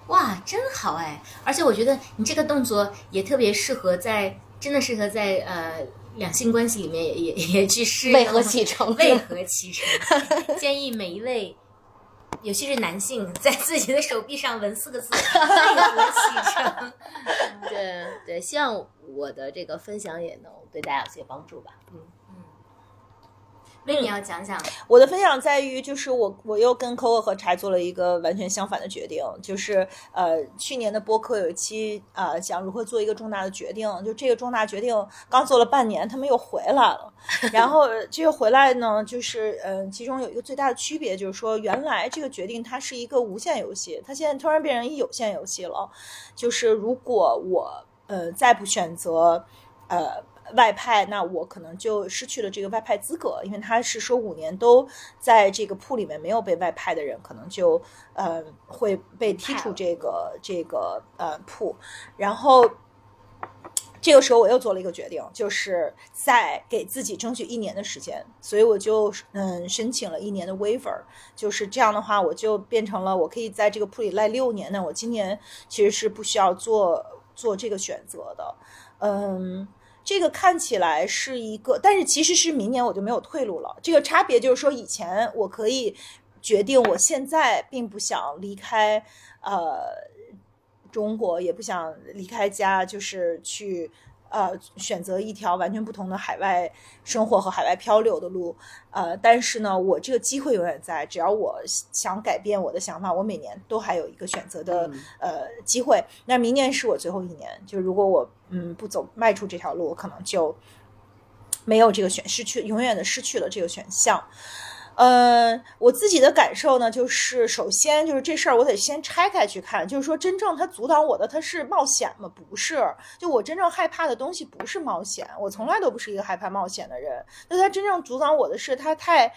哇，真好哎！而且我觉得你这个动作也特别适合在，真的适合在呃两性关系里面也也也去试。
为何启程？
为何启程？建议每一位。尤其是男性，在自己的手臂上纹四个字“为何启程”。
对对，希望我的这个分享也能对大家有些帮助吧。嗯。
为你要讲讲
我的分享在于，就是我我又跟 Coco 和柴做了一个完全相反的决定，就是呃去年的播客有一期啊讲如何做一个重大的决定，就这个重大决定刚做了半年，他们又回来了，然后这个回来呢，就是呃其中有一个最大的区别就是说，原来这个决定它是一个无限游戏，它现在突然变成一有限游戏了，就是如果我呃再不选择呃。外派，那我可能就失去了这个外派资格，因为他是说五年都在这个铺里面没有被外派的人，可能就呃会被踢出这个这个呃铺。然后这个时候我又做了一个决定，就是在给自己争取一年的时间，所以我就嗯申请了一年的 waiver，就是这样的话，我就变成了我可以在这个铺里赖六年。那我今年其实是不需要做做这个选择的，嗯。这个看起来是一个，但是其实是明年我就没有退路了。这个差别就是说，以前我可以决定，我现在并不想离开，呃，中国也不想离开家，就是去。呃，选择一条完全不同的海外生活和海外漂流的路，呃，但是呢，我这个机会永远在，只要我想改变我的想法，我每年都还有一个选择的呃机会。那明年是我最后一年，就如果我嗯不走迈出这条路，我可能就没有这个选，失去永远的失去了这个选项。嗯，我自己的感受呢，就是首先就是这事儿，我得先拆开去看，就是说真正它阻挡我的，它是冒险吗？不是，就我真正害怕的东西不是冒险，我从来都不是一个害怕冒险的人。那它真正阻挡我的是，它太，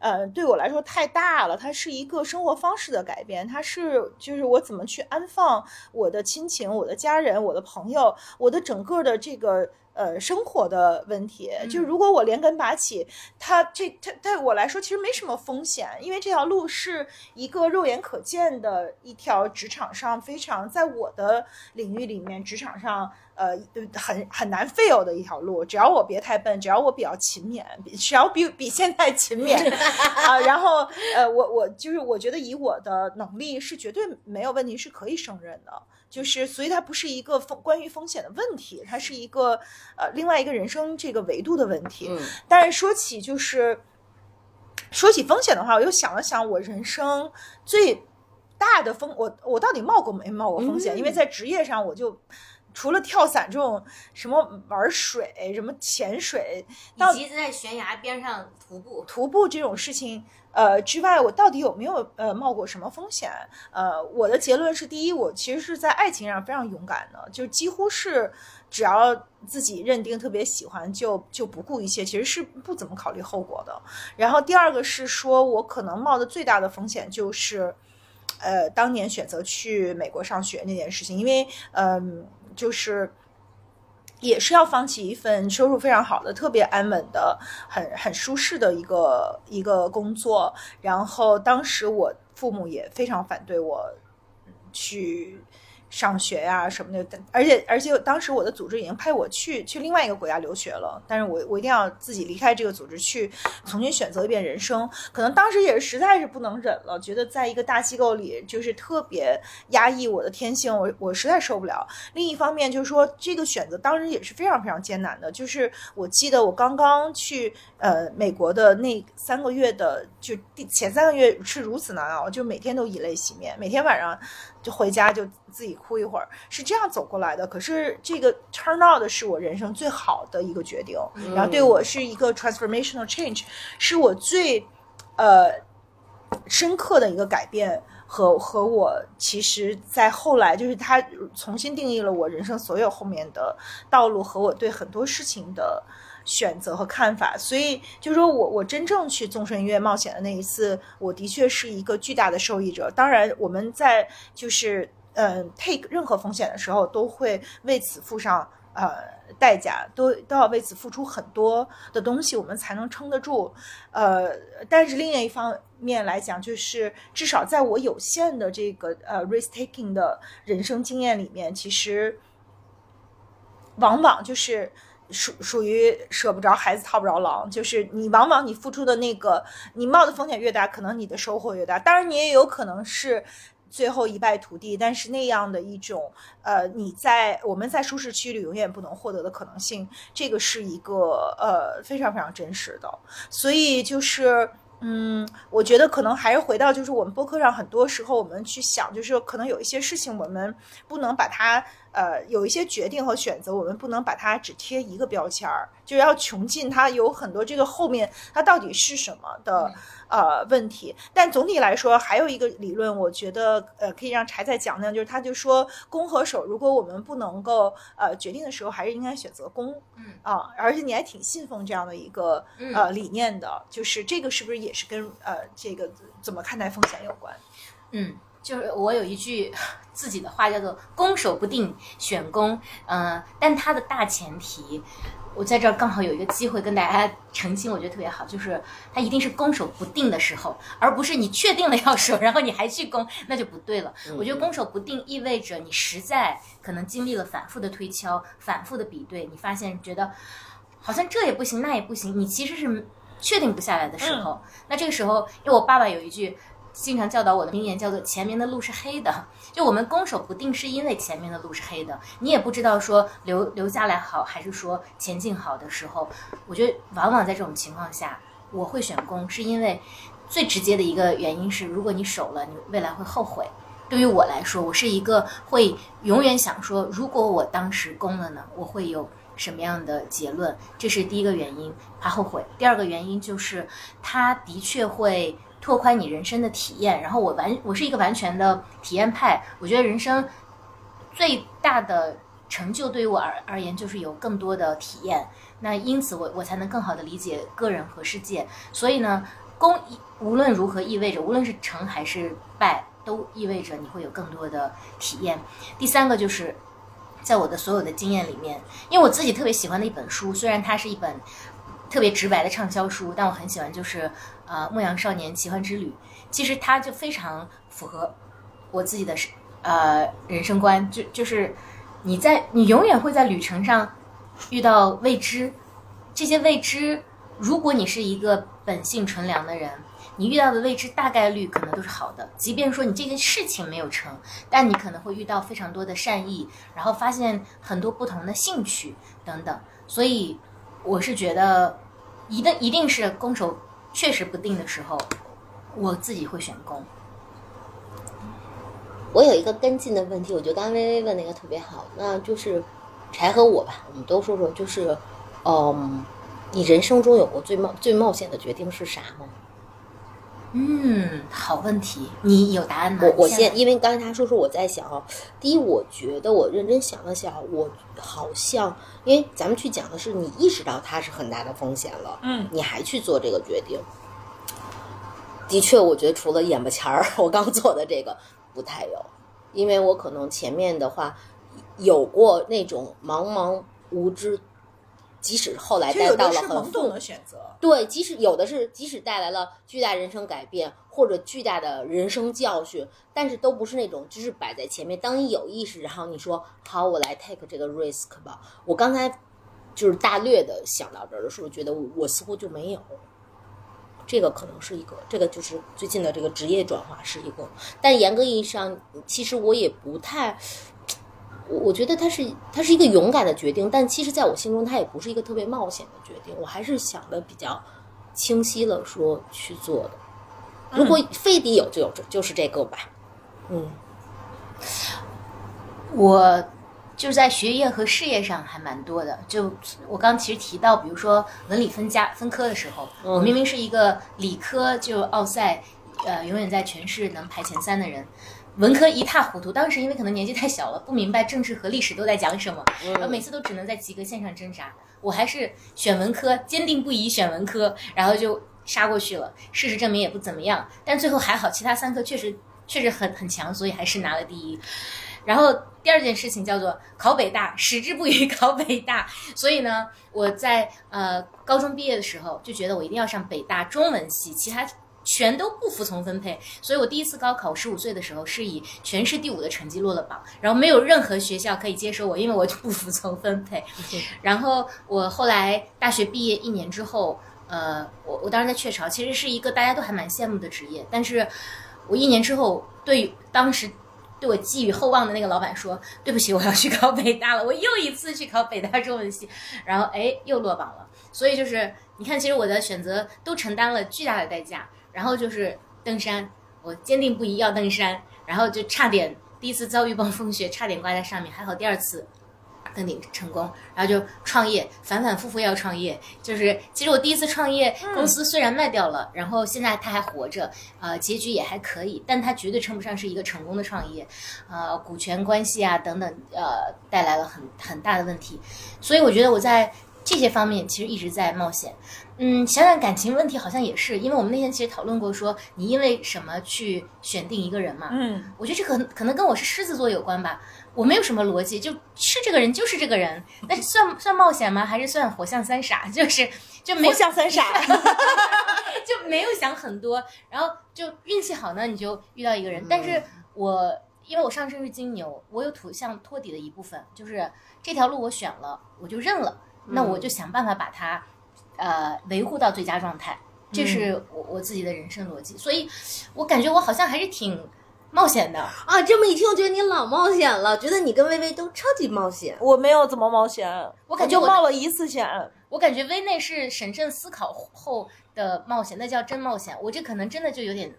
呃，对我来说太大了，它是一个生活方式的改变，它是就是我怎么去安放我的亲情、我的家人、我的朋友、我的整个的这个。呃，生活的问题，就如果我连根拔起，它这它对我来说其实没什么风险，因为这条路是一个肉眼可见的一条职场上非常在我的领域里面职场上呃很很难 fail 的一条路。只要我别太笨，只要我比较勤勉，比只要比比现在勤勉 啊，然后呃我我就是我觉得以我的能力是绝对没有问题，是可以胜任的。就是所以它不是一个风关于风险的问题，它是一个呃另外一个人生这个维度的问题。
嗯
但是说起就是说起风险的话，我又想了想，我人生最大的风，我我到底冒过没冒过风险？因为在职业上，我就除了跳伞这种什么玩水、什么潜水、到
以及在悬崖边上徒步，
徒步这种事情。呃，之外，我到底有没有呃冒过什么风险？呃，我的结论是，第一，我其实是在爱情上非常勇敢的，就几乎是只要自己认定特别喜欢，就就不顾一切，其实是不怎么考虑后果的。然后第二个是说，我可能冒的最大的风险就是，呃，当年选择去美国上学那件事情，因为嗯、就是。也是要放弃一份收入非常好的、特别安稳的、很很舒适的一个一个工作。然后当时我父母也非常反对我去上学呀、什么的，而且而且当时我的组织已经派我去去另外一个国家留学了，但是我我一定要自己离开这个组织去重新选择一遍人生。可能当时也是实在是不能忍了，觉得在一个大机构里就是特别压抑我的天性，我我实在受不了。另一方面就是说，这个选择当时也是非常非常艰难的。就是我记得我刚刚去呃美国的那三个月的，就第前三个月是如此难熬，就每天都以泪洗面，每天晚上就回家就自己哭一会儿，是这样走过来的。可是这个 turn out 是我人生最好的一个决定，然后对我是一个 transformational change，是我最呃深刻的一个改变。和和我其实，在后来就是他重新定义了我人生所有后面的道路和我对很多事情的选择和看法，所以就是说我我真正去纵身一跃冒险的那一次，我的确是一个巨大的受益者。当然，我们在就是嗯 take 任何风险的时候，都会为此付上呃代价，都都要为此付出很多的东西，我们才能撑得住。呃，但是另一方面来讲，就是至少在我有限的这个呃 risk taking 的人生经验里面，其实往往就是。属属于舍不着孩子套不着狼，就是你往往你付出的那个，你冒的风险越大，可能你的收获越大。当然，你也有可能是最后一败涂地，但是那样的一种呃，你在我们在舒适区里永远不能获得的可能性，这个是一个呃非常非常真实的。所以就是。嗯，我觉得可能还是回到，就是我们播客上很多时候我们去想，就是可能有一些事情我们不能把它，呃，有一些决定和选择，我们不能把它只贴一个标签儿，就是要穷尽它有很多这个后面它到底是什么的呃问题。但总体来说，还有一个理论，我觉得呃可以让柴仔讲讲，就是他就说攻和守，如果我们不能够呃决定的时候，还是应该选择攻。
嗯
啊，而且你还挺信奉这样的一个
嗯
呃理念的，就是这个是不是也是跟呃这个怎么看待风险有关？
嗯，就是我有一句 自己的话叫做“攻守不定，选攻”。呃，但它的大前提，我在这儿刚好有一个机会跟大家澄清，我觉得特别好，就是它一定是攻守不定的时候，而不是你确定了要守，然后你还去攻，那就不对了。我觉得攻守不定意味着你实在可能经历了反复的推敲、反复的比对，你发现觉得好像这也不行，那也不行，你其实是确定不下来的时候。那这个时候，因为我爸爸有一句。经常教导我的名言叫做“前面的路是黑的”，就我们攻守不定是因为前面的路是黑的，你也不知道说留留下来好还是说前进好的时候，我觉得往往在这种情况下，我会选攻，是因为最直接的一个原因是，如果你守了，你未来会后悔。对于我来说，我是一个会永远想说，如果我当时攻了呢，我会有什么样的结论？这是第一个原因，怕后悔。第二个原因就是，他的确会拓宽你人生的体验。然后我完，我是一个完全的体验派。我觉得人生最大的成就对于我而而言，就是有更多的体验。那因此我，我才能更好的理解个人和世界。所以呢，功无论如何意味着，无论是成还是败，都意味着你会有更多的体验。第三个就是。在我的所有的经验里面，因为我自己特别喜欢的一本书，虽然它是一本特别直白的畅销书，但我很喜欢，就是呃《牧羊少年奇幻之旅》。其实它就非常符合我自己的呃人生观，就就是你在你永远会在旅程上遇到未知，这些未知，如果你是一个本性纯良的人，你遇到的未知大概率可能都是好的。即便说你这件事情没有成，但你可能会遇到非常多的善意，然后发现很多不同的兴趣等等。所以我是觉得，一定一定是攻守确实不定的时候。我自己会选攻。
我有一个跟进的问题，我觉得刚刚微微问那个特别好，那就是柴和我吧，我们都说说，就是，嗯，你人生中有过最冒最冒险的决定是啥吗？
嗯，好问题，你有答案吗？
我我先，因为刚才他说说，我在想，第一，我觉得我认真想了想，我好像，因为咱们去讲的是你意识到它是很大的风险了，
嗯，
你还去做这个决定。的确，我觉得除了眼巴前儿，我刚做的这个不太有，因为我可能前面的话有过那种茫茫无知，即使后来带到了很
懂的选择，
对，即使有的是，即使带来了巨大人生改变或者巨大的人生教训，但是都不是那种就是摆在前面。当你有意识，然后你说好，我来 take 这个 risk 吧。我刚才就是大略的想到这儿的时候，觉得我似乎就没有。这个可能是一个，这个就是最近的这个职业转化是一个，但严格意义上，其实我也不太，我我觉得它是它是一个勇敢的决定，但其实在我心中，它也不是一个特别冒险的决定，我还是想的比较清晰了，说去做的。如果非得有，就有这就是这个吧。嗯，
我。就是在学业和事业上还蛮多的。就我刚其实提到，比如说文理分家分科的时候，我明明是一个理科就奥赛，呃，永远在全市能排前三的人，文科一塌糊涂。当时因为可能年纪太小了，不明白政治和历史都在讲什么，然后每次都只能在及格线上挣扎。我还是选文科，坚定不移选文科，然后就杀过去了。事实证明也不怎么样，但最后还好，其他三科确实确实很很强，所以还是拿了第一。然后第二件事情叫做考北大，矢志不渝考北大。所以呢，我在呃高中毕业的时候就觉得我一定要上北大中文系，其他全都不服从分配。所以我第一次高考，十五岁的时候是以全市第五的成绩落了榜，然后没有任何学校可以接收我，因为我就不服从分配。然后我后来大学毕业一年之后，呃，我我当时在雀巢，其实是一个大家都还蛮羡慕的职业，但是我一年之后对当时。对我寄予厚望的那个老板说：“对不起，我要去考北大了。”我又一次去考北大中文系，然后哎，又落榜了。所以就是你看，其实我的选择都承担了巨大的代价。然后就是登山，我坚定不移要登山，然后就差点第一次遭遇暴风雪，差点挂在上面，还好第二次。登顶成功，然后就创业，反反复复要创业。就是其实我第一次创业，公司虽然卖掉了，然后现在它还活着，呃，结局也还可以，但它绝对称不上是一个成功的创业，呃，股权关系啊等等，呃，带来了很很大的问题。所以我觉得我在这些方面其实一直在冒险。嗯，想想感情问题好像也是，因为我们那天其实讨论过，说你因为什么去选定一个人嘛？
嗯，
我觉得这可能可能跟我是狮子座有关吧。我没有什么逻辑，就是这个人就是这个人，那算算冒险吗？还是算火象三傻？就是就没有
火象三傻，
就没有想很多，然后就运气好呢，你就遇到一个人。但是我因为我上升是金牛，我有土象托底的一部分，就是这条路我选了，我就认了，那我就想办法把它呃维护到最佳状态，这是我我自己的人生逻辑。所以我感觉我好像还是挺。冒险的
啊！这么一听，我觉得你老冒险了，觉得你跟薇薇都超级冒险。
我没有怎么冒险，
我感觉
就冒了一次险。
我感觉薇内是审慎思考后的冒险，那叫真冒险。我这可能真的就有点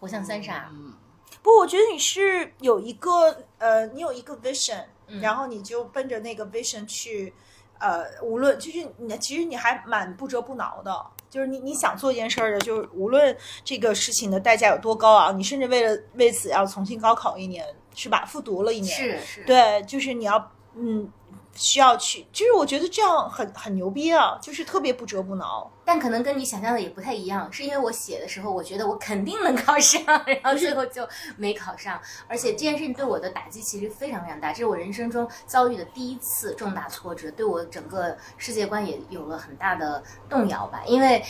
活像三傻。
嗯，不，我觉得你是有一个呃，你有一个 vision，然后你就奔着那个 vision 去，呃，无论就是你其实你还蛮不折不挠的。就是你你想做一件事儿的，就是无论这个事情的代价有多高昂，你甚至为了为此要重新高考一年，是吧？复读了一年，
是是，
对，就是你要嗯需要去，就是我觉得这样很很牛逼啊，就是特别不折不挠。
但可能跟你想象的也不太一样，是因为我写的时候，我觉得我肯定能考上，然后最后就没考上。而且这件事情对我的打击其实非常非常大，这是我人生中遭遇的第一次重大挫折，对我整个世界观也有了很大的动摇吧。因为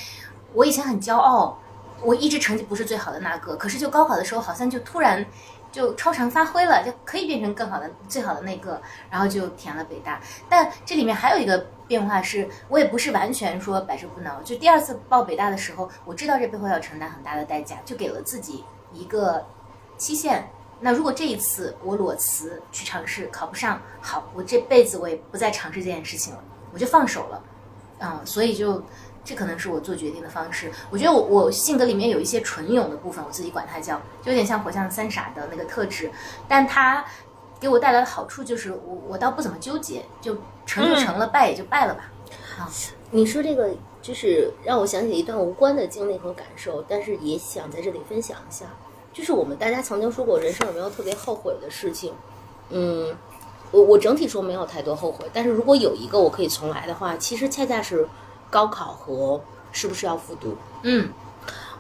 我以前很骄傲，我一直成绩不是最好的那个，可是就高考的时候，好像就突然。就超常发挥了，就可以变成更好的、最好的那个，然后就填了北大。但这里面还有一个变化是，我也不是完全说百折不挠。就第二次报北大的时候，我知道这背后要承担很大的代价，就给了自己一个期限。那如果这一次我裸辞去尝试考不上，好，我这辈子我也不再尝试这件事情了，我就放手了。嗯，所以就。这可能是我做决定的方式。我觉得我我性格里面有一些纯勇的部分，我自己管它叫，就有点像火象三傻的那个特质。但它给我带来的好处就是，我我倒不怎么纠结，就成就成了，败也就败了吧。好，
你说这个就是让我想起一段无关的经历和感受，但是也想在这里分享一下。就是我们大家曾经说过，人生有没有特别后悔的事情？嗯，我我整体说没有太多后悔，但是如果有一个我可以重来的话，其实恰恰是。高考和是不是要复读？
嗯，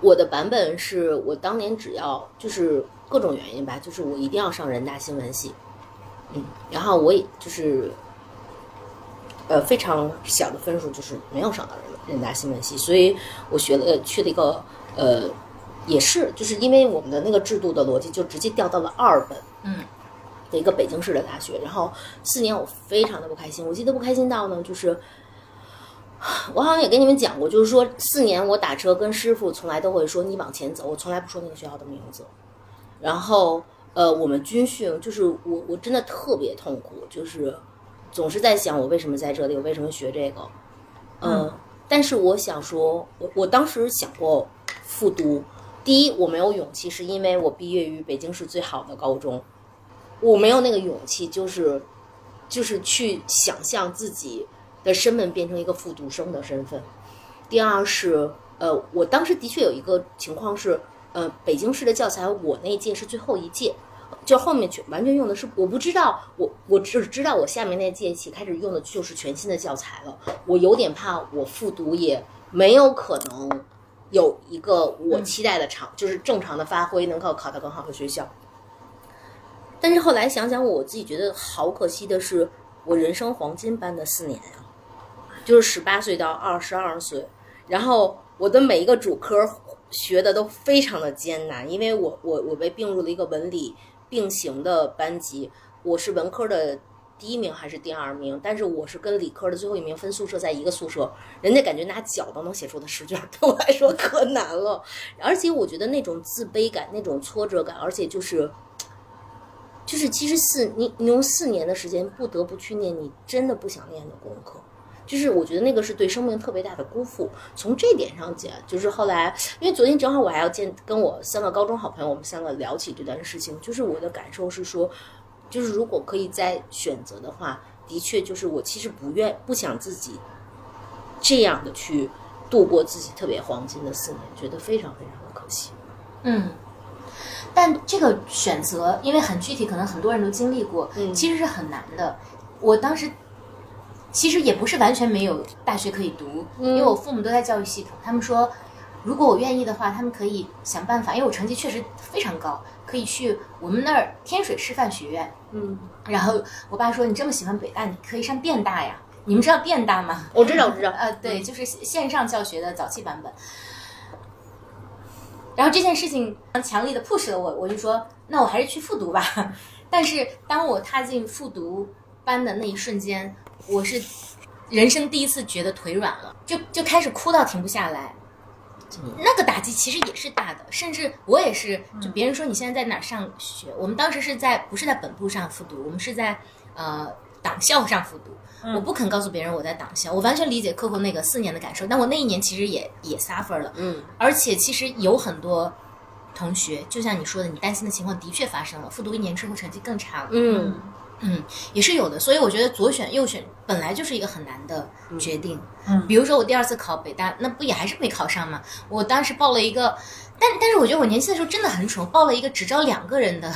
我的版本是我当年只要就是各种原因吧，就是我一定要上人大新闻系，嗯，然后我也就是呃非常小的分数，就是没有上到人人大新闻系，所以我学了去了一个呃也是就是因为我们的那个制度的逻辑，就直接调到了二本，
嗯，
的一个北京市的大学，然后四年我非常的不开心，我记得不开心到呢就是。我好像也跟你们讲过，就是说四年我打车跟师傅从来都会说你往前走，我从来不说那个学校的名字。然后呃，我们军训就是我我真的特别痛苦，就是总是在想我为什么在这里，我为什么学这个。嗯，但是我想说，我我当时想过复读。第一，我没有勇气，是因为我毕业于北京市最好的高中，我没有那个勇气，就是就是去想象自己。的身份变成一个复读生的身份。第二是，呃，我当时的确有一个情况是，呃，北京市的教材我那一届是最后一届，就后面全完全用的是，我不知道，我我只知道我下面那届起开始用的就是全新的教材了。我有点怕我复读也没有可能有一个我期待的场，就是正常的发挥，能够考到更好的学校。但是后来想想，我自己觉得好可惜的是，我人生黄金般的四年呀。就是十八岁到二十二岁，然后我的每一个主科学的都非常的艰难，因为我我我被并入了一个文理并行的班级，我是文科的第一名还是第二名？但是我是跟理科的最后一名分宿舍在一个宿舍，人家感觉拿脚都能写出的试卷，对我来说可难了。而且我觉得那种自卑感、那种挫折感，而且就是就是其实四你你用四年的时间不得不去念你真的不想念的功课。就是我觉得那个是对生命特别大的辜负。从这点上讲，就是后来，因为昨天正好我还要见跟我三个高中好朋友，我们三个聊起这段事情。就是我的感受是说，就是如果可以再选择的话，的确就是我其实不愿不想自己这样的去度过自己特别黄金的四年，觉得非常非常的可惜。
嗯，但这个选择因为很具体，可能很多人都经历过，其实是很难的。我当时。其实也不是完全没有大学可以读，因为我父母都在教育系统，他们说，如果我愿意的话，他们可以想办法，因为我成绩确实非常高，可以去我们那儿天水师范学院。
嗯，
然后我爸说，你这么喜欢北大，你可以上电大呀。你们知道电大吗？
我知道，我知道。
呃，对，就是线上教学的早期版本。然后这件事情强力的 push 了我，我就说，那我还是去复读吧。但是当我踏进复读班的那一瞬间。我是人生第一次觉得腿软了，就就开始哭到停不下来。那个打击其实也是大的，甚至我也是。就别人说你现在在哪上学，我们当时是在不是在本部上复读，我们是在呃党校上复读。我不肯告诉别人我在党校，我完全理解客户那个四年的感受。但我那一年其实也也 suffer 了。
嗯，
而且其实有很多同学，就像你说的，你担心的情况的确发生了。复读一年之后成绩更差了。
嗯。
嗯，也是有的。所以我觉得左选右选本来就是一个很难的决定。
嗯
比如说我第二次考北大，那不也还是没考上吗？我当时报了一个，但但是我觉得我年轻的时候真的很蠢，我报了一个只招两个人的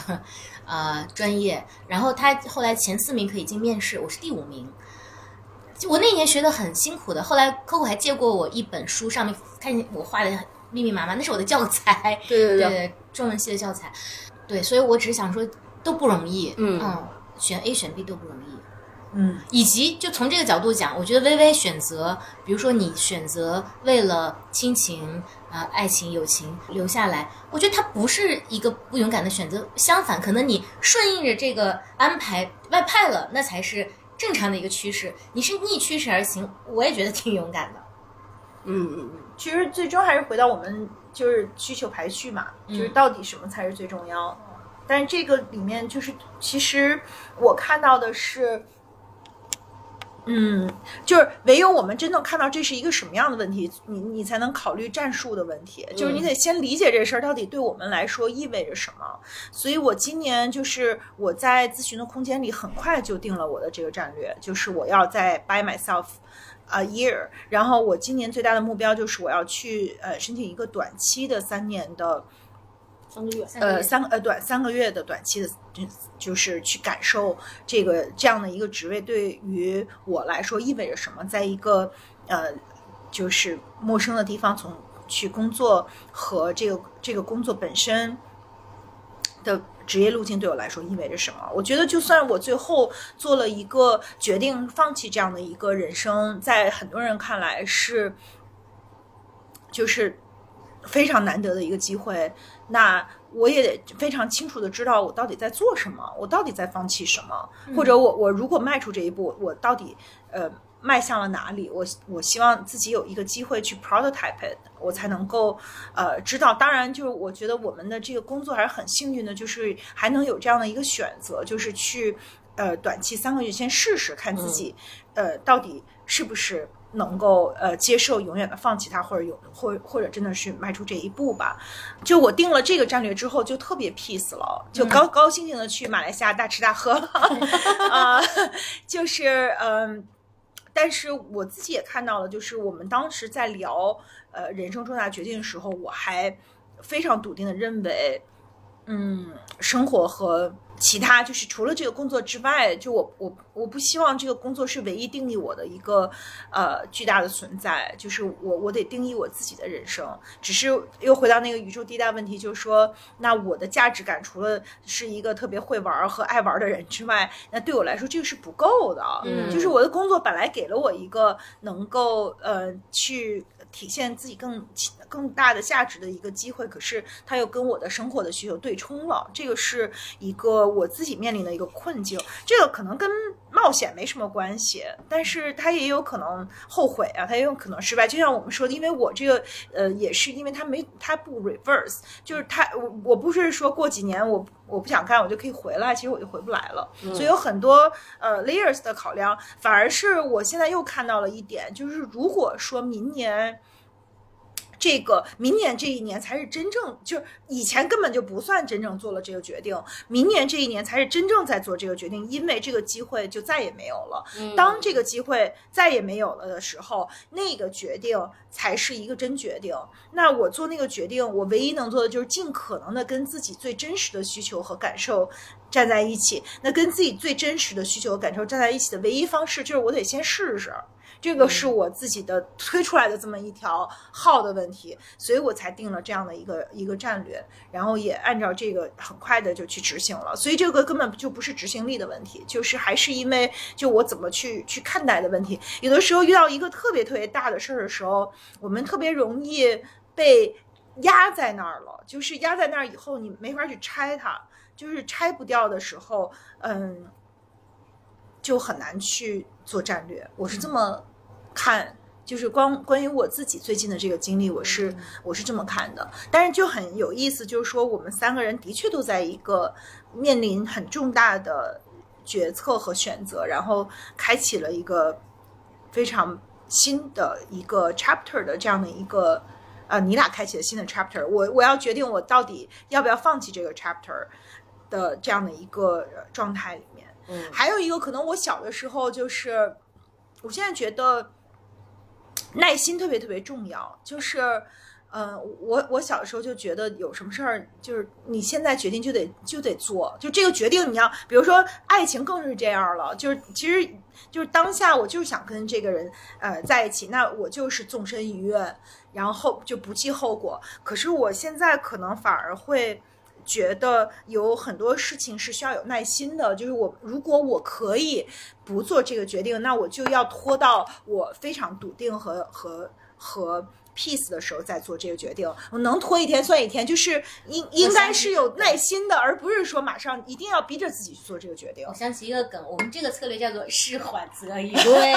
呃专业，然后他后来前四名可以进面试，我是第五名。就我那年学的很辛苦的，后来 Coco 还借过我一本书，上面看见我画的密密麻麻，那是我的教材。
对对
对对，中文系的教材。对，所以我只是想说都不容易，
嗯
选 A 选 B 都不容易。
嗯
以及就从这个角度讲，我觉得微微选择，比如说你选择为了亲情啊、爱情、友情留下来，我觉得它不是一个不勇敢的选择，相反，可能你顺应着这个安排外派了，那才是正常的一个趋势。你是逆趋势而行，我也觉得挺勇敢的。
嗯嗯嗯
其实最终还是回到我们就是需求排序嘛，就是到底什么才是最重要。但这个里面就是，其实我看到的是，嗯，就是唯有我们真正看到这是一个什么样的问题，你你才能考虑战术的问题。就是你得先理解这事儿到底对我们来说意味着什么。所以我今年就是我在咨询的空间里很快就定了我的这个战略，就是我要在 by myself。a year，然后我今年最大的目标就是我要去呃申请一个短期的三年的
三个月，
呃三呃短三个月的短期的，就就是去感受这个这样的一个职位对于我来说意味着什么，在一个呃就是陌生的地方从去工作和这个这个工作本身的职业路径对我来说意味着什么？我觉得，就算我最后做了一个决定，放弃这样的一个人生，在很多人看来是就是非常难得的一个机会，那我也非常清楚的知道我到底在做什么，我到底在放弃什么，或者我我如果迈出这一步，我到底呃迈向了哪里？我我希望自己有一个机会去 prototype it，我才能够呃知道。当然，就是我觉得我们的这个工作还是很幸运的，就是还能有这样的一个选择，就是去呃短期三个月先试试，看自己、呃到底是不是。能够呃接受永远的放弃它，或者有或或者真的是迈出这一步吧。就我定了这个战略之后，就特别 peace 了，就高、高兴兴的去马来西亚大吃大喝啊、就是嗯。但是我自己也看到了，就是我们当时在聊呃人生重大决定的时候，我还非常笃定的认为，嗯，生活和其他就是除了这个工作之外，就我我我不希望这个工作是唯一定义我的一个呃巨大的存在，就是我我得定义我自己的人生。只是又回到那个宇宙第一大问题，就是说，那我的价值感除了是一个特别会玩和爱玩的人之外，那对我来说这个是不够的。
嗯
就是我的工作本来给了我一个能够呃去体现自己更更大的价值的一个机会，可是它又跟我的生活的需求对冲了，这个是一个我自己面临的一个困境。这个可能跟冒险没什么关系，但是它也有可能后悔啊，它也有可能失败。就像我们说的，因为我这个呃也是因为它没它不 reverse，就是它我我不是说过几年我我不想干我就可以回来，其实我就回不来了。所以有很多呃 layers 的考量，反而是我现在又看到了一点，就是如果说明年。这个明年这一年才是真正，就是以前根本就不算真正做了这个决定，明年这一年才是真正在做这个决定，因为这个机会就再也没有了。当这个机会再也没有了的时候，那个决定才是一个真决定。那我做那个决定，我唯一能做的就是尽可能的跟自己最真实的需求和感受站在一起。那跟自己最真实的需求和感受站在一起的唯一方式，就是我得先试试。这个是我自己的推出来的这么一条号的问题，所以我才定了这样的一个一个战略，然后也按照这个很快的就去执行了。所以这个根本就不是执行力的问题，就是还是因为就我怎么去去看待的问题。有的时候遇到一个特别特别大的事儿的时候，我们特别容易被压在那儿了，就是压在那儿以后你没法去拆它，就是拆不掉的时候，嗯，就很难去做战略。我是这么。看，就是关关于我自己最近的这个经历，我是我是这么看的。但是就很有意思，就是说我们三个人的确都在一个面临很重大的决策和选择，然后开启了一个非常新的一个 chapter 的这样的一个呃，你俩开启了新的 chapter，我我要决定我到底要不要放弃这个 chapter 的这样的一个状态里面。
嗯
还有一个可能我小的时候就是，我现在觉得耐心特别特别重要，就是。呃，我我小时候就觉得有什么事儿，就是你现在决定就得就得做，就这个决定你要，比如说爱情更是这样了，就是其实就是当下我就是想跟这个人呃在一起，那我就是纵身一跃，然后就不计后果。可是我现在可能反而会觉得有很多事情是需要有耐心的，就是我如果我可以不做这个决定，那我就要拖到我非常笃定和和和。peace 的时候再做这个决定，我能拖一天算一天，就是应应该是有耐心的，而不是说马上一定要逼着自己去做这个决定
我。想起一个梗，我们这个策略叫做事缓则圆。
对，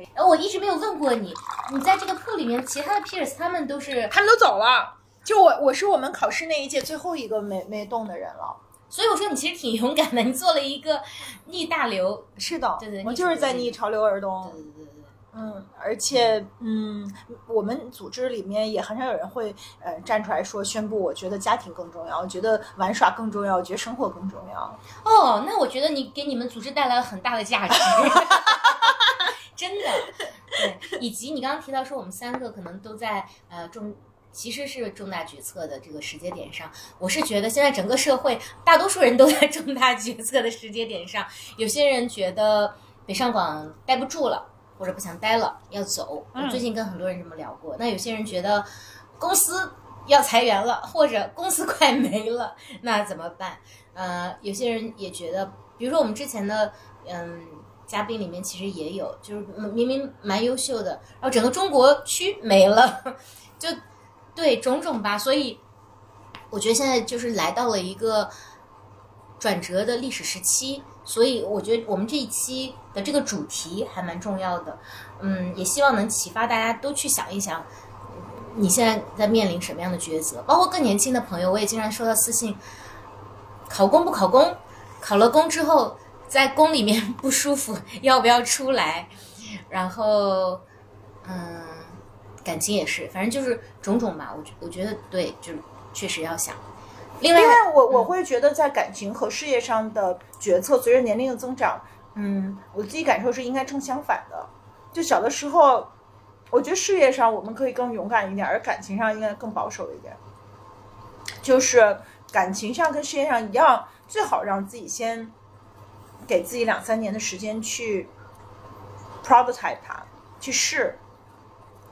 然后我一直没有问过你，你在这个铺里面，其他的 peers 他们都是，
他们都走了，就我我是我们考试那一届最后一个没没动的人了。
所以我说你其实挺勇敢的，你做了一个逆大流。
是的，
对对
我就是在
逆
逆潮流而
对
动。
对对对。
嗯，而且嗯，我们组织里面也很少有人会呃站出来说宣布，我觉得家庭更重要，我觉得玩耍更重要，我觉得生活更重要。
哦，那我觉得你给你们组织带来了很大的价值，真的。对，以及你刚刚提到说我们三个可能都在呃重，其实是重大决策的这个时间点上，我是觉得现在整个社会大多数人都在 重大决策的时间点上，有些人觉得北上广待不住了，或者不想待了，要走。我最近跟很多人这么聊过，那有些人觉得公司。要裁员了，或者公司快没了，那怎么办？呃，有些人也觉得，比如说我们之前的嗯嘉宾里面其实也有，就是明明蛮优秀的，然后整个中国区没了，就对种种吧。所以我觉得现在就是来到了一个转折的历史时期，所以我觉得我们这一期的这个主题还蛮重要的。嗯，也希望能启发大家都去想一想。你现在在面临什么样的抉择？包括更年轻的朋友，我也经常收到私信，考公不考公？考了公之后，在宫里面 不舒服，要不要出来？然后，嗯，感情也是，反正就是种种吧。我觉我觉得对，就是确实要想。另外，
因为我我会觉得在感情和事业上的决策，随着年龄的增长，嗯，我自己感受是应该正相反的。就小的时候。我觉得事业上我们可以更勇敢一点，而感情上应该更保守一点。就是感情上跟事业上一样，最好让自己先给自己两三年的时间去 prototype 它，去试，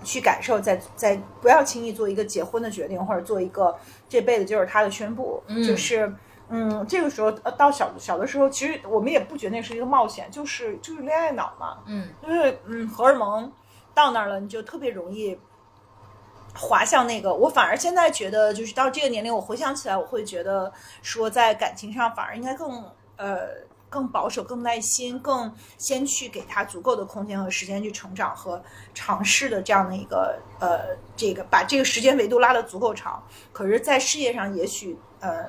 去感受，再再不要轻易做一个结婚的决定，或者做一个这辈子就是他的宣布。
嗯、
就是嗯，这个时候呃，到小小的时候，其实我们也不觉得那是一个冒险，就是就是恋爱脑嘛。
嗯，
就是嗯，荷尔蒙。到那儿了，你就特别容易滑向那个。我反而现在觉得，就是到这个年龄，我回想起来，我会觉得说，在感情上反而应该更呃更保守、更耐心、更先去给他足够的空间和时间去成长和尝试的这样的一个呃这个把这个时间维度拉得足够长。可是，在事业上，也许呃，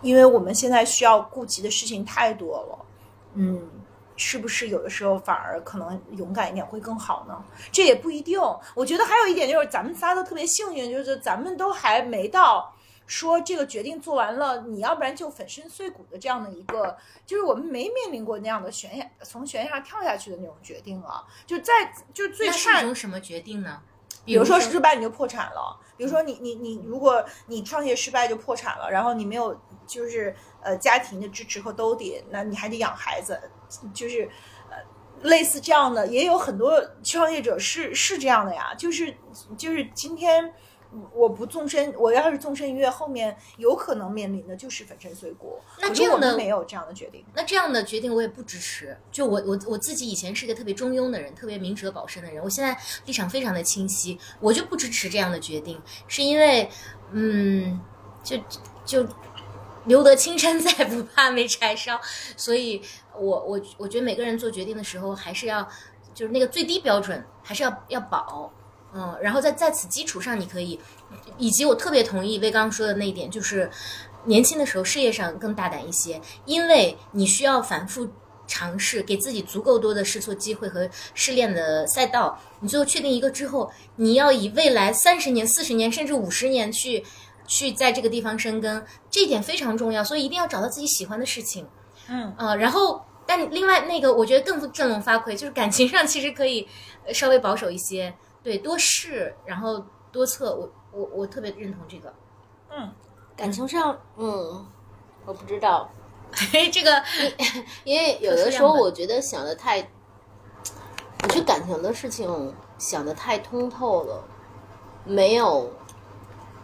因为我们现在需要顾及的事情太多了，嗯。是不是有的时候反而可能勇敢一点会更好呢？这也不一定。我觉得还有一点就是，咱们仨都特别幸运，就是咱们都还没到说这个决定做完了，你要不然就粉身碎骨的这样的一个，就是我们没面临过那样的悬崖从悬崖跳下去的那种决定啊。就在就最差
一种什么决定呢？
比如说失败你就破产了，比如说你你你，如果你创业失败就破产了，然后你没有就是呃家庭的支持和兜底，那你还得养孩子。就是，呃，类似这样的也有很多创业者是是这样的呀，就是就是今天我不纵身，我要是纵身一跃，后面有可能面临的就是粉身碎骨。
那这样的
没有这样的决定，
那这样的决定我也不支持。就我我我自己以前是一个特别中庸的人，特别明哲保身的人，我现在立场非常的清晰，我就不支持这样的决定，是因为，嗯，就就。留得青山在，不怕没柴烧。所以，我我我觉得每个人做决定的时候，还是要就是那个最低标准，还是要要保。嗯，然后在在此基础上，你可以，以及我特别同意魏刚说的那一点，就是年轻的时候事业上更大胆一些，因为你需要反复尝试，给自己足够多的试错机会和试炼的赛道。你最后确定一个之后，你要以未来三十年、四十年甚至五十年去。去在这个地方生根，这一点非常重要，所以一定要找到自己喜欢的事情。
嗯
呃，然后但另外那个我觉得更振聋发聩，就是感情上其实可以呃稍微保守一些，对，多试，然后多测，我我我特别认同这个。
嗯，
感情上，嗯，我不知道，
嘿，这个
因为有的时候我觉得想的太，我觉得感情的事情想的太通透了，没有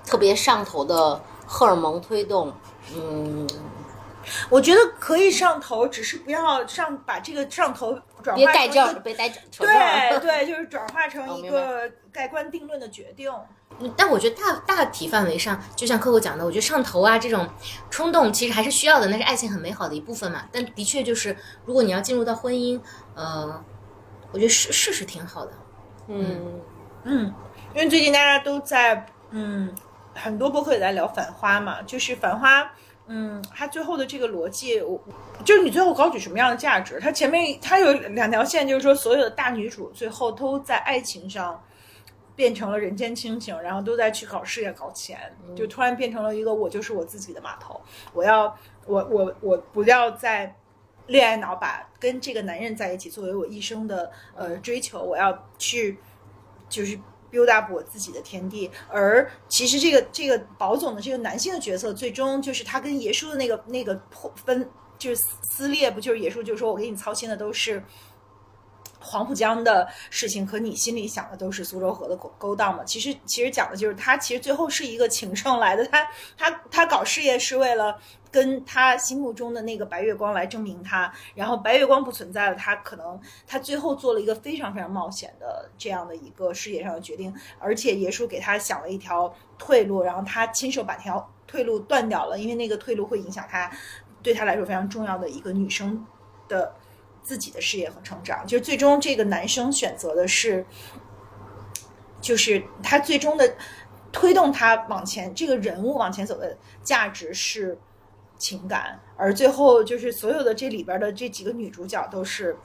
特别上头的荷尔蒙推动，嗯，
我觉得可以上头，只是不要上把这个上头转
别带证儿，
化成一个
别带证
对，对，就是转化成一个盖棺定论的决定。
嗯但我觉得大大体范围上，就像 Coco 讲的，我觉得上头啊这种冲动其实还是需要的，那是爱情很美好的一部分嘛。但的确就是，如果你要进入到婚姻，呃，我觉得试试是挺好的。
嗯，
嗯，因为最近大家都在嗯，很多博客也在聊《繁花》嘛，就是《繁花》。嗯，它最后的这个逻辑，我就是你最后高举什么样的价值？它前面它有两条线，就是说所有的大女主最后都在爱情上变成了人间清醒，然后都在去搞事业、搞钱，就突然变成了一个我就是我自己的码头，我要我我我不要再恋爱脑，把跟这个男人在一起作为我一生的呃追求，我要去就是 build up 我自己的天地。而其实这个这个宝总的这个男性的角色，最终就是他跟爷叔的那个那个破分就是撕裂，不就是爷叔就是说我给你操心的都是。黄浦江的事情，可你心里想的都是苏州河的勾勾当嘛？其实，其实讲的就是他其实最后是一个情圣来的，他他他搞事业是为了跟他心目中的那个白月光来证明他，然后白月光不存在了，他可能他最后做了一个非常非常冒险的这样的一个事业上的决定，而且爷叔给他想了一条退路，然后他亲手把条退路断掉了，因为那个退路会影响他对他来说非常重要的一个女生的。自己的事业和成长，就是最终这个男生选择的是，就是他最终的推动他往前，这个人物往前走的价值是情感，而最后就是所有的这里边的这几个女主角都是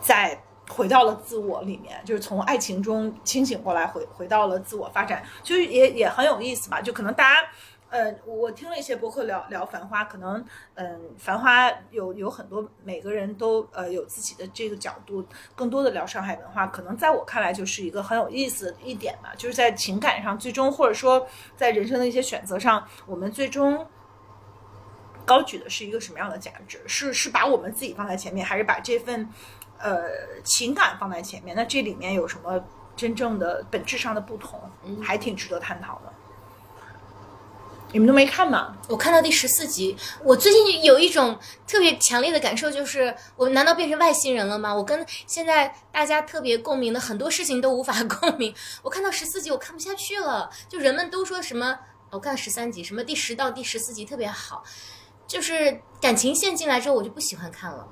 在回到了自我里面，就是从爱情中清醒过来，回回到了自我发展，就是也也很有意思吧，就可能大家。呃，我听了一些博客聊聊《繁花》，可能嗯，《繁花》有有很多每个人都呃有自己的这个角度，更多的聊上海文化，可能在我看来就是一个很有意思的一点吧，就是在情感上，最终或者说在人生的一些选择上，我们最终高举的是一个什么样的价值？是是把我们自己放在前面，还是把这份呃情感放在前面？那这里面有什么真正的本质上的不同？还挺值得探讨的。你们都没看吗？
我看到第十四集，我最近有一种特别强烈的感受，就是我难道变成外星人了吗？我跟现在大家特别共鸣的很多事情都无法共鸣。我看到十四集，我看不下去了。就人们都说什么，我看十三集，什么第十到第十四集特别好，就是感情线进来之后，我就不喜欢看了。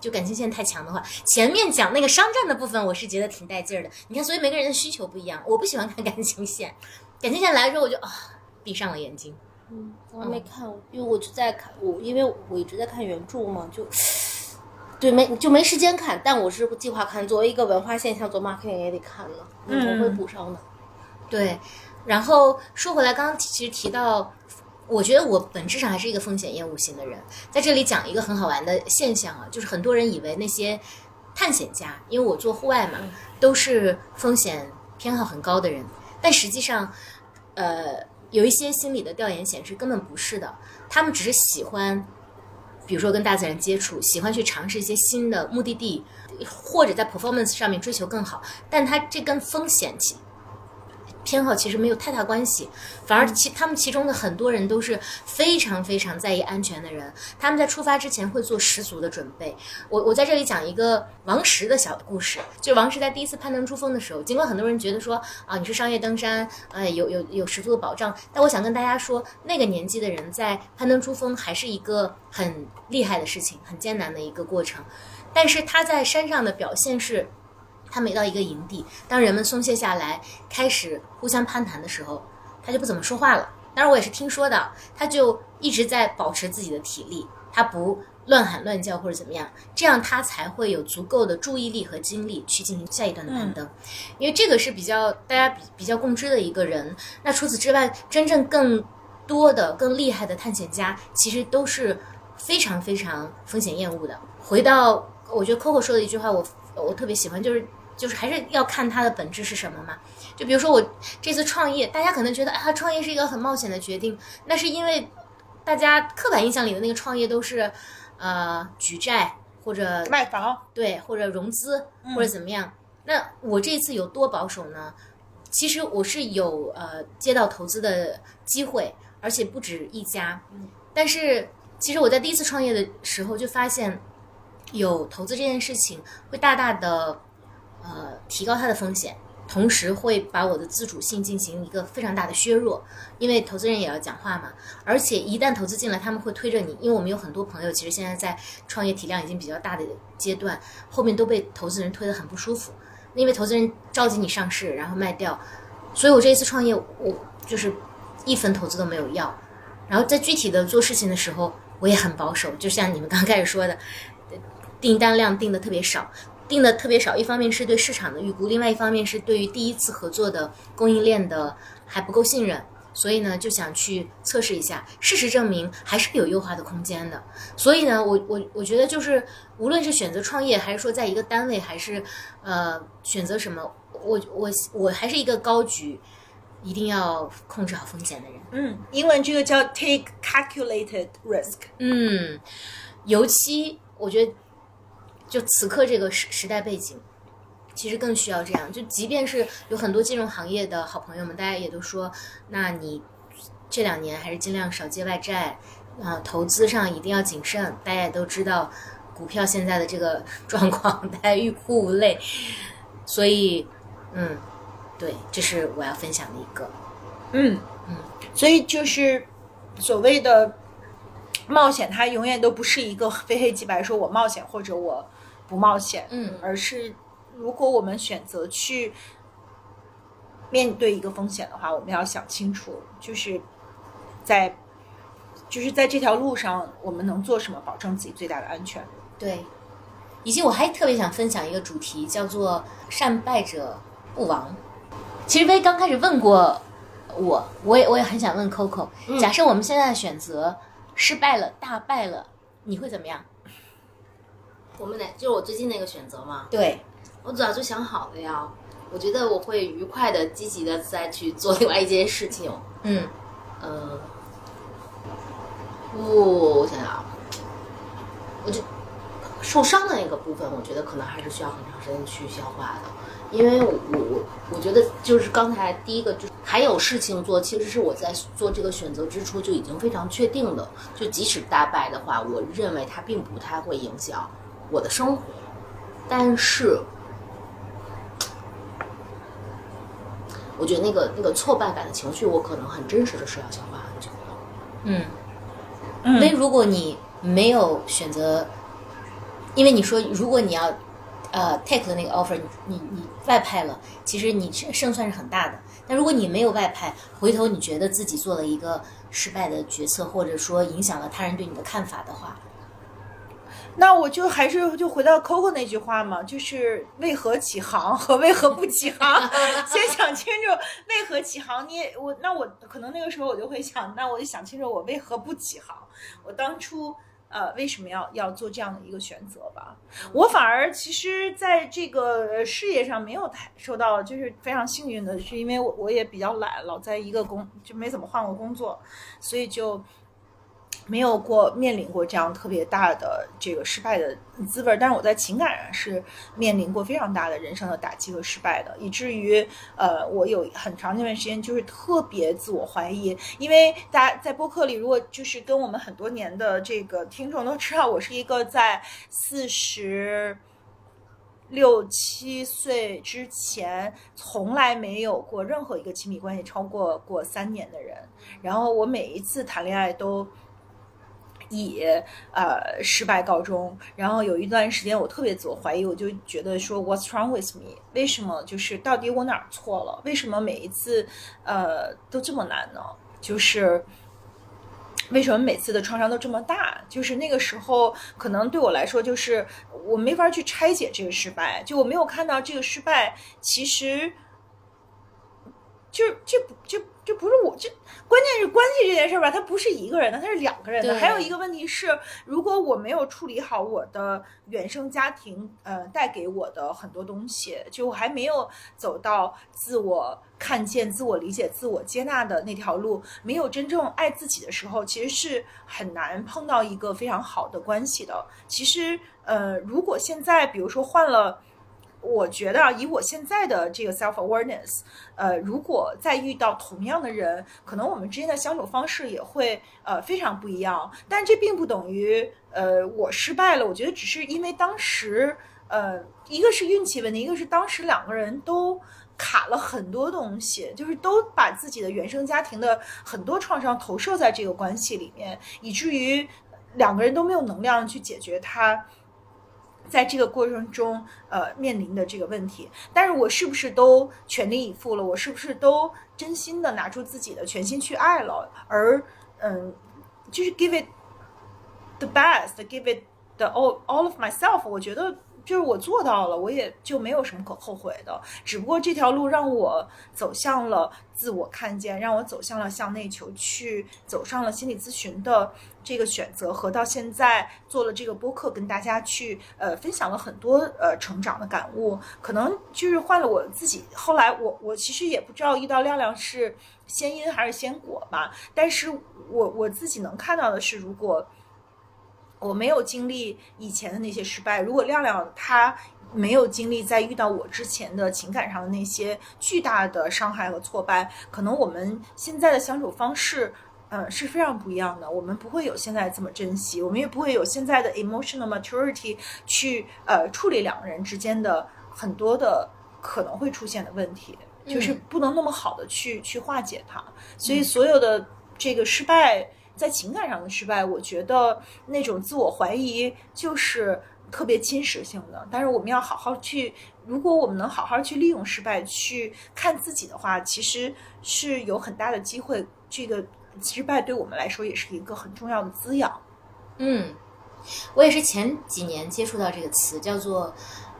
就感情线太强的话，前面讲那个商战的部分，我是觉得挺带劲儿的。你看，所以每个人的需求不一样，我不喜欢看感情线，感情线来了之后，我就啊。闭上了眼睛，
嗯，我还没看，因为我就在看我，因为我一直在看原著嘛，就对没就没时间看，但我是计划看。作为一个文化现象，做 marketing 也得看了，
嗯，
我会补上的。
对，然后说回来，刚刚其实提到，我觉得我本质上还是一个风险厌恶型的人，在这里讲一个很好玩的现象啊，就是很多人以为那些探险家，因为我做户外嘛，都是风险偏好很高的人，但实际上，呃。有一些心理的调研显示，根本不是的。他们只是喜欢，比如说跟大自然接触，喜欢去尝试一些新的目的地，或者在 performance 上面追求更好。但他这跟风险其偏好其实没有太大关系，反而其他们其中的很多人都是非常非常在意安全的人。他们在出发之前会做十足的准备。我我在这里讲一个王石的小故事，就王石在第一次攀登珠峰的时候，尽管很多人觉得说啊你是商业登山，哎有有有十足的保障，但我想跟大家说，那个年纪的人在攀登珠峰还是一个很厉害的事情，很艰难的一个过程。但是他在山上的表现是。他每到一个营地，当人们松懈下来，开始互相攀谈的时候，他就不怎么说话了。当然，我也是听说的，他就一直在保持自己的体力，他不乱喊乱叫或者怎么样，这样他才会有足够的注意力和精力去进行下一段的攀登，因为这个是比较大家比比较共知的一个人。那除此之外，真正更多的、更厉害的探险家，其实都是非常非常风险厌恶的。回到我觉得 Coco 说的一句话，我我特别喜欢，就是就是还是要看它的本质是什么嘛。就比如说我这次创业，大家可能觉得啊，创业是一个很冒险的决定，那是因为大家刻板印象里的那个创业都是。呃，举债或者
卖房，
对，或者融资或者怎么样？那我这次有多保守呢？其实我是有呃接到投资的机会，而且不止一家。但是其实我在第一次创业的时候就发现，有投资这件事情会大大的呃提高它的风险。同时会把我的自主性进行一个非常大的削弱，因为投资人也要讲话嘛。而且一旦投资进来，他们会推着你，因为我们有很多朋友，其实现在在创业体量已经比较大的阶段，后面都被投资人推得很不舒服，因为投资人召集你上市，然后卖掉。所以我这一次创业，我就是一分投资都没有要。然后在具体的做事情的时候，我也很保守，就像你们刚开始说的，订单量定的特别少。定的特别少，一方面是对市场的预估，另外一方面是对于第一次合作的供应链的还不够信任，所以呢就想去测试一下。事实证明还是有优化的空间的。所以呢，我我我觉得就是无论是选择创业，还是说在一个单位，还是呃选择什么，我我我还是一个高举一定要控制好风险的人。
嗯，英文这个叫 take calculated risk。
嗯，尤其我觉得。就此刻这个时时代背景，其实更需要这样。就即便是有很多金融行业的好朋友们，大家也都说，那你这两年还是尽量少借外债啊，投资上一定要谨慎。大家也都知道，股票现在的这个 状况，大家欲哭无泪。所以，嗯，对，这是我要分享的一个。
嗯嗯，所以就是所谓的冒险，它永远都不是一个非黑即白，说我冒险或者我。不冒险，
嗯，
而是如果我们选择去面对一个风险的话，我们要想清楚，就是在就是在这条路上，我们能做什么，保证自己最大的安全。
对，以及我还特别想分享一个主题，叫做“善败者不亡”。其实薇刚开始问过我，我也我也很想问 Coco，假设我们现在的选择失败了，大败了，你会怎么样？
我们哪就是我最近那个选择嘛？
对，
我早就想好了呀。我觉得我会愉快的、积极的再去做另外一件事情。
嗯，
呃，我我想想，我就受伤的那个部分，我觉得可能还是需要很长时间去消化的，因为我我我觉得就是刚才第一个就还有事情做，其实是我在做这个选择之初就已经非常确定的。就即使大败的话，我认为它并不太会影响。我的生活，但是，我觉得那个那个挫败感的情绪，我可能很真实的是要消化很久的。
嗯，因为如果你没有选择，因为你说如果你要呃 take 的那个 offer，你你外派了，其实你胜算是很大的。但如果你没有外派，回头你觉得自己做了一个失败的决策，或者说影响了他人对你的看法的话。
那我就还是就回到 Coco 那句话嘛，就是为何起航和为何不起航，先想清楚为何起航。你我那我可能那个时候我就会想，那我就想清楚我为何不起航，我当初呃为什么要要做这样的一个选择吧。我反而其实在这个事业上没有太受到，就是非常幸运的是，因为我我也比较懒，老在一个工就没怎么换过工作，所以就。没有过面临过这样特别大的这个失败的滋味，但是我在情感上是面临过非常大的人生的打击和失败的，以至于呃，我有很长一段时间就是特别自我怀疑。因为大家在播客里，如果就是跟我们很多年的这个听众都知道，我是一个在四十六七岁之前从来没有过任何一个亲密关系超过过三年的人，然后我每一次谈恋爱都。以呃失败告终，然后有一段时间我特别自我怀疑，我就觉得说 What's wrong with me？为什么就是到底我哪儿错了？为什么每一次呃都这么难呢？就是为什么每次的创伤都这么大？就是那个时候，可能对我来说，就是我没法去拆解这个失败，就我没有看到这个失败，其实就这不就这不是我这，关键是关系这件事吧，它不是一个人的，它是两个人的。还有一个问题是，如果我没有处理好我的原生家庭，呃，带给我的很多东西，就我还没有走到自我看见、自我理解、自我接纳的那条路，没有真正爱自己的时候，其实是很难碰到一个非常好的关系的。其实，呃，如果现在比如说换了。我觉得啊，以我现在的这个 self awareness，呃，如果再遇到同样的人，可能我们之间的相处方式也会呃非常不一样。但这并不等于呃我失败了。我觉得只是因为当时呃一个是运气问题，一个是当时两个人都卡了很多东西，就是都把自己的原生家庭的很多创伤投射在这个关系里面，以至于两个人都没有能量去解决它。在这个过程中，呃，面临的这个问题，但是我是不是都全力以赴了？我是不是都真心的拿出自己的全心去爱了？而，嗯，就是 give it the best，give it the all all of myself。我觉得就是我做到了，我也就没有什么可后悔的。只不过这条路让我走向了自我看见，让我走向了向内求，去走上了心理咨询的这个选择，和到现在做了这个播客，跟大家去呃分享了很多呃成长的感悟。可能就是换了我自己，后来我我其实也不知道遇到亮亮是先因还是先果吧，但是我我自己能看到的是，如果我没有经历以前的那些失败，如果亮亮他没有经历在遇到我之前的情感上的那些巨大的伤害和挫败，可能我们现在的相处方式。嗯，是非常不一样的。我们不会有现在这么珍惜，我们也不会有现在的 emotional maturity 去呃处理两个人之间的很多的可能会出现的问题，就是不能那么好的去去化解它。所以所有的这个失败，在情感上的失败，我觉得那种自我怀疑就是特别侵蚀性的。但是我们要好好去，如果我们能好好去利用失败去看自己的话，其实是有很大的机会。这个失败对我们来说也是一个很重要的滋养。
嗯，我也是前几年接触到这个词，叫做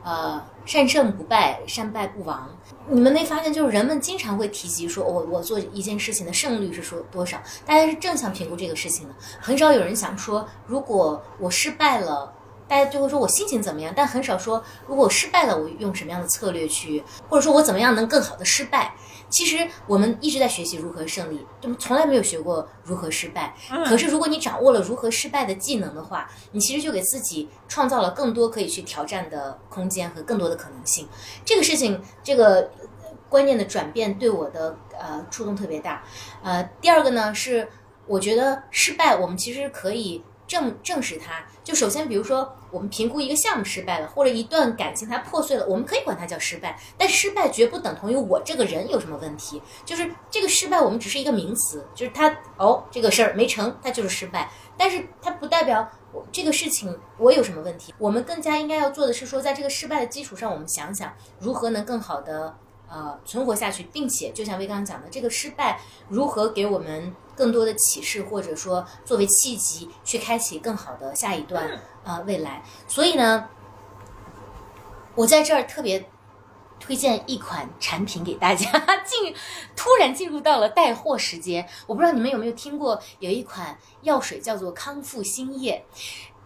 呃“善胜不败，善败不亡”。你们没发现，就是人们经常会提及说，我我做一件事情的胜率是说多少？大家是正向评估这个事情的，很少有人想说，如果我失败了，大家就会说我心情怎么样，但很少说，如果我失败了，我用什么样的策略去，或者说我怎么样能更好的失败。其实我们一直在学习如何胜利，就从来没有学过如何失败。可是如果你掌握了如何失败的技能的话，你其实就给自己创造了更多可以去挑战的空间和更多的可能性。这个事情，这个观念的转变对我的呃触动特别大。呃，第二个呢是，我觉得失败我们其实可以正正视它。就首先，比如说我们评估一个项目失败了，或者一段感情它破碎了，我们可以管它叫失败。但失败绝不等同于我这个人有什么问题，就是这个失败我们只是一个名词，就是它哦这个事儿没成，它就是失败。但是它不代表这个事情我有什么问题。我们更加应该要做的是说，在这个失败的基础上，我们想想如何能更好的呃存活下去，并且就像魏刚讲的，这个失败如何给我们更多的启示，或者说作为契机去开启更好的下一段呃未来。所以呢，我在这儿特别推荐一款产品给大家，进突然进入到了带货时间。我不知道你们有没有听过，有一款药水叫做康复新液。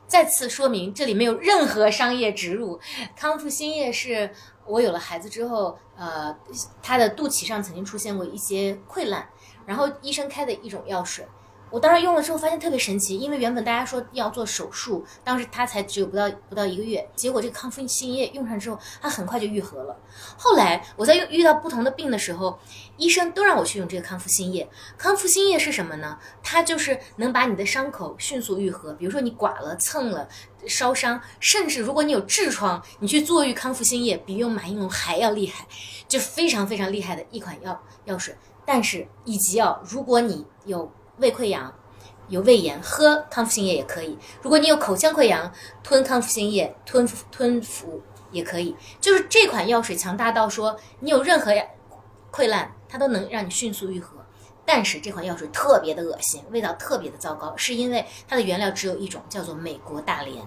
再次说明，这里没有任何商业植入。康复新液是我有了孩子之后，呃，他的肚脐上曾经出现过一些溃烂，然后医生开的一种药水。我当时用了之后发现特别神奇，因为原本大家说要做手术，当时他才只有不到不到一个月，结果这个康复新液用上之后，它很快就愈合了。后来我在用遇到不同的病的时候，医生都让我去用这个康复新液。康复新液是什么呢？它就是能把你的伤口迅速愈合，比如说你刮了、蹭了、烧伤，甚至如果你有痔疮，你去坐浴康复新液比用马应龙还要厉害，就非常非常厉害的一款药药水。但是以及啊，如果你有胃溃疡、有胃炎，喝康复新液也可以；如果你有口腔溃疡，吞康复新液吞吞服也可以。就是这款药水强大到说，你有任何溃烂，它都能让你迅速愈合。但是这款药水特别的恶心，味道特别的糟糕，是因为它的原料只有一种，叫做美国大连，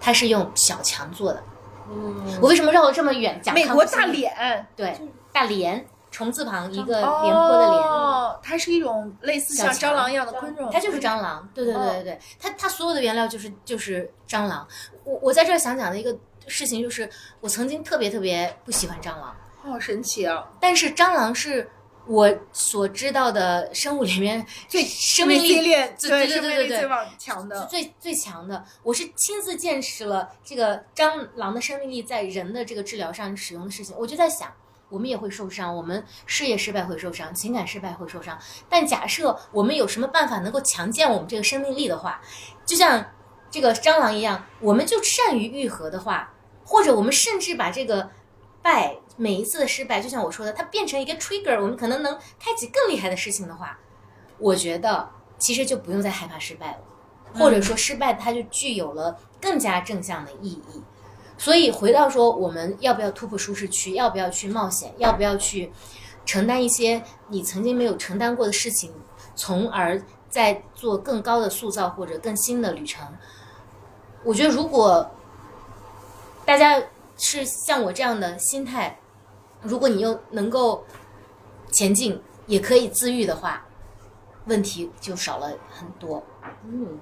它是用小强做的。
嗯，
我为什么绕了这么远讲
美国大？脸，
对，大连虫字旁一个廉颇的廉。
哦，它是一种类似像蟑螂一样的昆虫，
它就是蟑螂，对对对
哦
对对，它它所有的原料就是就是蟑螂。我我在这儿想讲的一个事情就是，我曾经特别特别不喜欢蟑螂，
好神奇啊！
但是蟑螂是我所知道的生物里面最生命力
链
最对对
生
对对对
最强的，
最最强的。我是亲自见识了这个蟑螂的生命力在人的这个治疗上使用的事情，我就在想。我们也会受伤，我们事业失败会受伤，情感失败会受伤。但假设我们有什么办法能够强健我们这个生命力的话，就像这个蟑螂一样，我们就善于愈合的话，或者我们甚至把这个败每一次的失败，就像我说的，它变成一个 trigger，我们可能能开启更厉害的事情的话，我觉得其实就不用再害怕失败了，或者说失败它就具有了更加正向的意义。所以回到说，我们要不要突破舒适区？要不要去冒险？要不要去承担一些你曾经没有承担过的事情，从而再做更高的塑造或者更新的旅程？我觉得，如果大家是像我这样的心态，如果你又能够前进，也可以自愈的话，问题就少了很多。
嗯，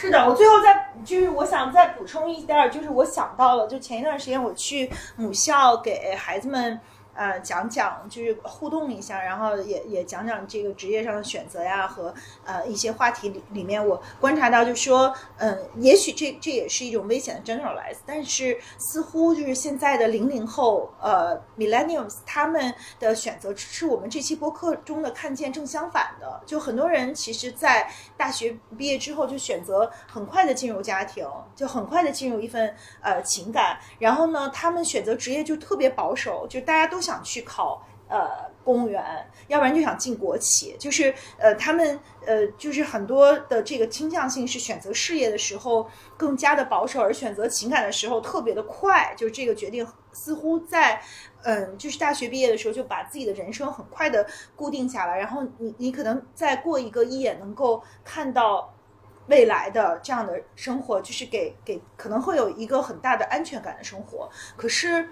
是的，我最后再就是我想再补充一点儿，就是我想到了，就前一段时间我去母校给孩子们呃讲讲，就是互动一下，然后也也讲讲这个职业上的选择呀和呃一些话题里里面，我观察到就说，嗯、也许这这也是一种危险的 generalize，但是似乎就是现在的零零后呃 millennials 他们的选择是我们这期播客中的看见正相反的，就很多人其实，在大学毕业之后就选择很快的进入家庭，就很快的进入一份呃情感，然后呢，他们选择职业就特别保守，就大家都想想去考呃公务员，要不然就想进国企，就是呃他们呃就是很多的这个倾向性是选择事业的时候更加的保守，而选择情感的时候特别的快，就是这个决定似乎在。嗯，就是大学毕业的时候就把自己的人生很快的固定下来，然后你你可能再过一个一眼能够看到未来的这样的生活，就是给给可能会有一个很大的安全感的生活。可是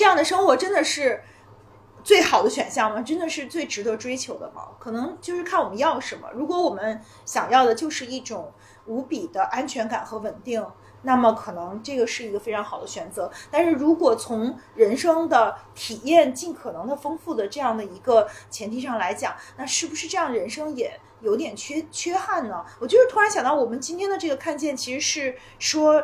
这样的生活真的是最好的选项吗？真的是最值得追求的吗？可能就是看我们要什么。如果我们想要的就是一种无比的安全感和稳定，那么可能这个是一个非常好的选择。但是如果从人生的体验尽可能的丰富的这样的一个前提上来讲，那是不是这样人生也有点缺缺憾呢？我就是突然想到，我们今天的这个看见其实是说，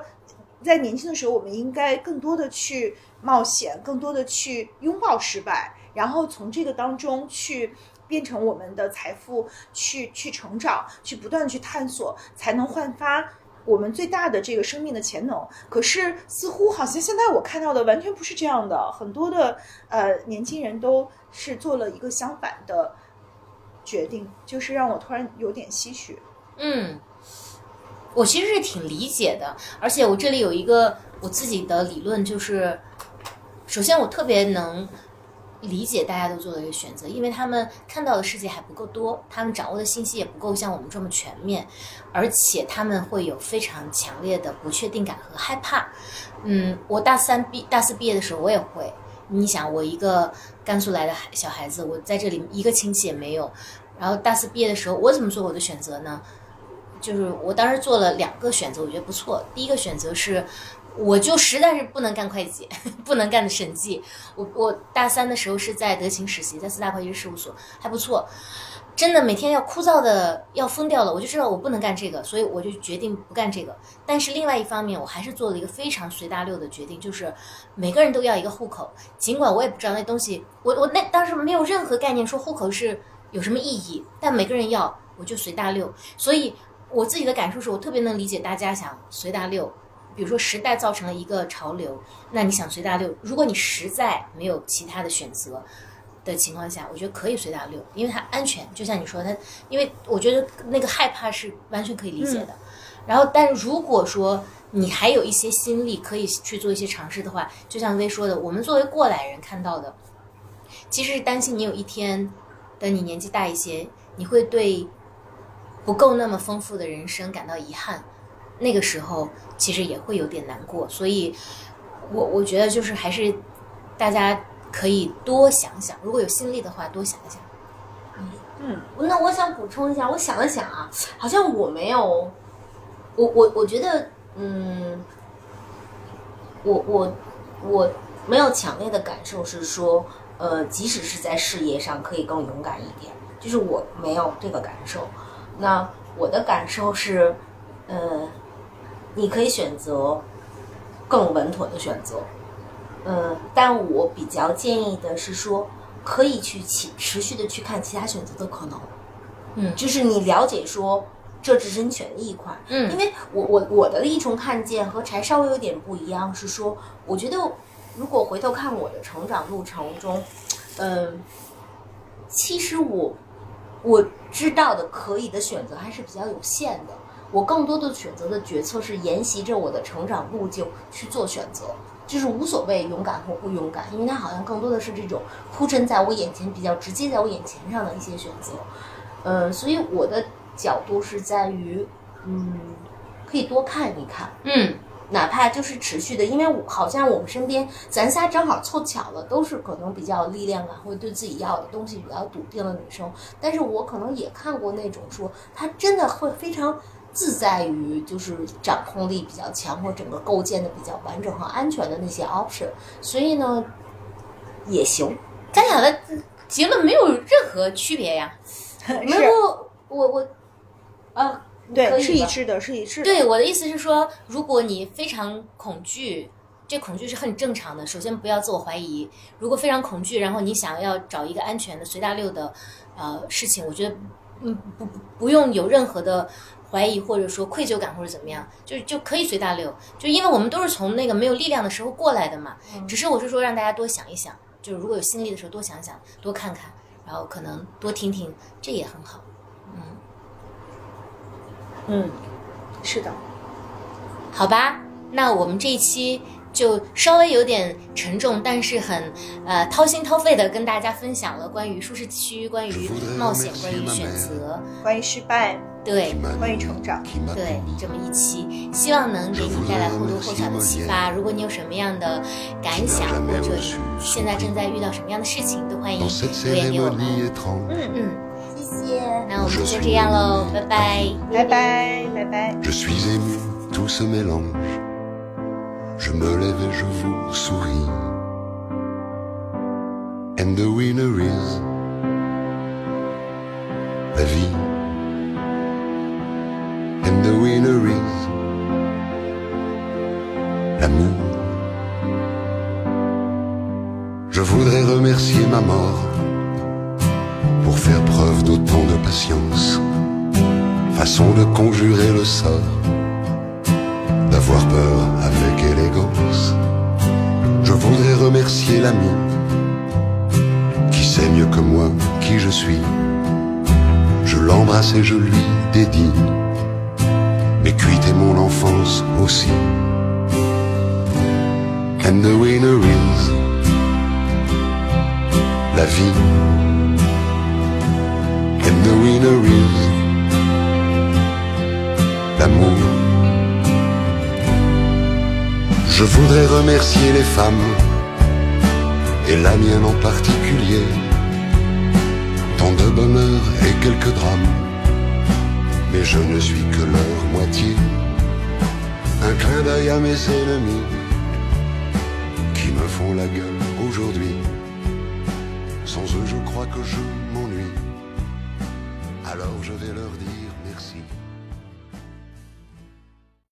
在年轻的时候，我们应该更多的去冒险，更多的去拥抱失败，然后从这个当中去。变成我们的财富，去去成长，去不断去探索，才能焕发我们最大的这个生命的潜能。可是似乎好像现在我看到的完全不是这样的，很多的呃年轻人都是做了一个相反的决定，就是让我突然有点唏嘘。
嗯，我其实是挺理解的，而且我这里有一个我自己的理论，就是首先我特别能理解大家都做的一个选择，因为他们看到的世界还不够多，他们掌握的信息也不够像我们这么全面，而且他们会有非常强烈的不确定感和害怕。嗯，我大三毕大四毕业的时候，我也会。你想，我一个甘肃来的孩小孩子，我在这里一个亲戚也没有。然后大四毕业的时候，我怎么做我的选择呢？就是我当时做了两个选择，我觉得不错。第一个选择是，我就实在是不能干会计，不能干审计。我我大三的时候是在德勤实习，在四大会计师事务所，还不错。真的每天要枯燥的要疯掉了，我就知道我不能干这个，所以我就决定不干这个。但是另外一方面，我还是做了一个非常随大溜的决定，就是每个人都要一个户口，尽管我也不知道那东西，我我那当时没有任何概念说户口是有什么意义，但每个人要，我就随大溜。所以我自己的感受是我特别能理解大家想随大流。比如说时代造成了一个潮流，那你想随大流，如果你实在没有其他的选择的情况下，我觉得可以随大流，因为它安全。就像你说，它因为我觉得那个害怕是完全可以理解的。然后，但如果说你还有一些心力可以去做一些尝试的话，就像薇说的，我们作为过来人看到的，其实是担心你有一天等你年纪大一些，你会对不够那么丰富的人生感到遗憾，那个时候其实也会有点难过。所以，我我觉得就是还是大家可以多想想，如果有心力的话，多想一想。
嗯，那我想补充一下，我想了想啊，好像我没有，我我我觉得，嗯，我我我没有强烈的感受是说，呃，即使是在事业上可以更勇敢一点，就是我没有这个感受。那我的感受是，呃，你可以选择更稳妥的选择，呃，但我比较建议的是说。可以去持持续的去看其他选择的可能，
嗯，
就是你了解说这只是你选的一款，
嗯，
因为我我我的一重看见和柴稍微有点不一样，是说我觉得如果回头看我的成长路程中，嗯，其实我我知道的可以的选择还是比较有限的，我更多的选择的决策是沿袭着我的成长路径去做选择。就是无所谓勇敢或不勇敢，因为它好像更多的是这种铺陈在我眼前、比较直接在我眼前上的一些选择。呃，所以我的角度是在于，嗯，可以多看一看，
嗯，
哪怕就是持续的，因为好像我们身边咱仨正好凑巧了，都是可能比较有力量感或者对自己要的东西比较笃定的女生。但是我可能也看过那种说，她真的会非常。自在于就是掌控力比较强，或整个构建的比较完整和安全的那些 option，所以呢也行。
咱俩的结论没有任何区别呀，
没有我我，
对，是一致的，是一致的。
对，我的意思是说，如果你非常恐惧，这恐惧是很正常的。首先不要自我怀疑，如果非常恐惧，然后你想要找一个安全的随大溜的呃事情，我觉得嗯不不不用有任何的。怀疑或者说愧疚感或者怎么样，就就可以随大流，就因为我们都是从那个没有力量的时候过来的嘛。只是我是说让大家多想一想，就是如果有心力的时候多想想，多看看，然后可能多听听，这也很好。嗯，
嗯，是的，
好吧，那我们这一期。就稍微有点沉重，但是很呃掏心掏肺的跟大家分享了关于舒适区、关于冒险、关于选择、
关于失败，
对，
关于成长，
对，这么一期，希望能给你带来或多或少的启发。如果你有什么样的感想，或者现在正在遇到什么样的事情，都欢迎留言给我们。
嗯嗯，谢谢。
那我们就先这样喽，拜拜，
拜拜，拜拜。
Je me lève et je vous souris. And the winner is la vie. And the winner is l'amour. Je voudrais remercier ma mort pour faire preuve d'autant de patience, façon de conjurer le sort d'avoir peur avec élégance. Je voudrais remercier l'ami qui sait mieux que moi qui je suis. Je l'embrasse et je lui dédie mes cuites mon enfance aussi. And the winner is la vie. L'amour. Je voudrais remercier les femmes, et la mienne en particulier, tant de bonheur et quelques drames, mais je ne suis que leur moitié. Un clin d'œil à mes ennemis, qui me font la gueule aujourd'hui. Sans eux, je crois que je c'est l'heure des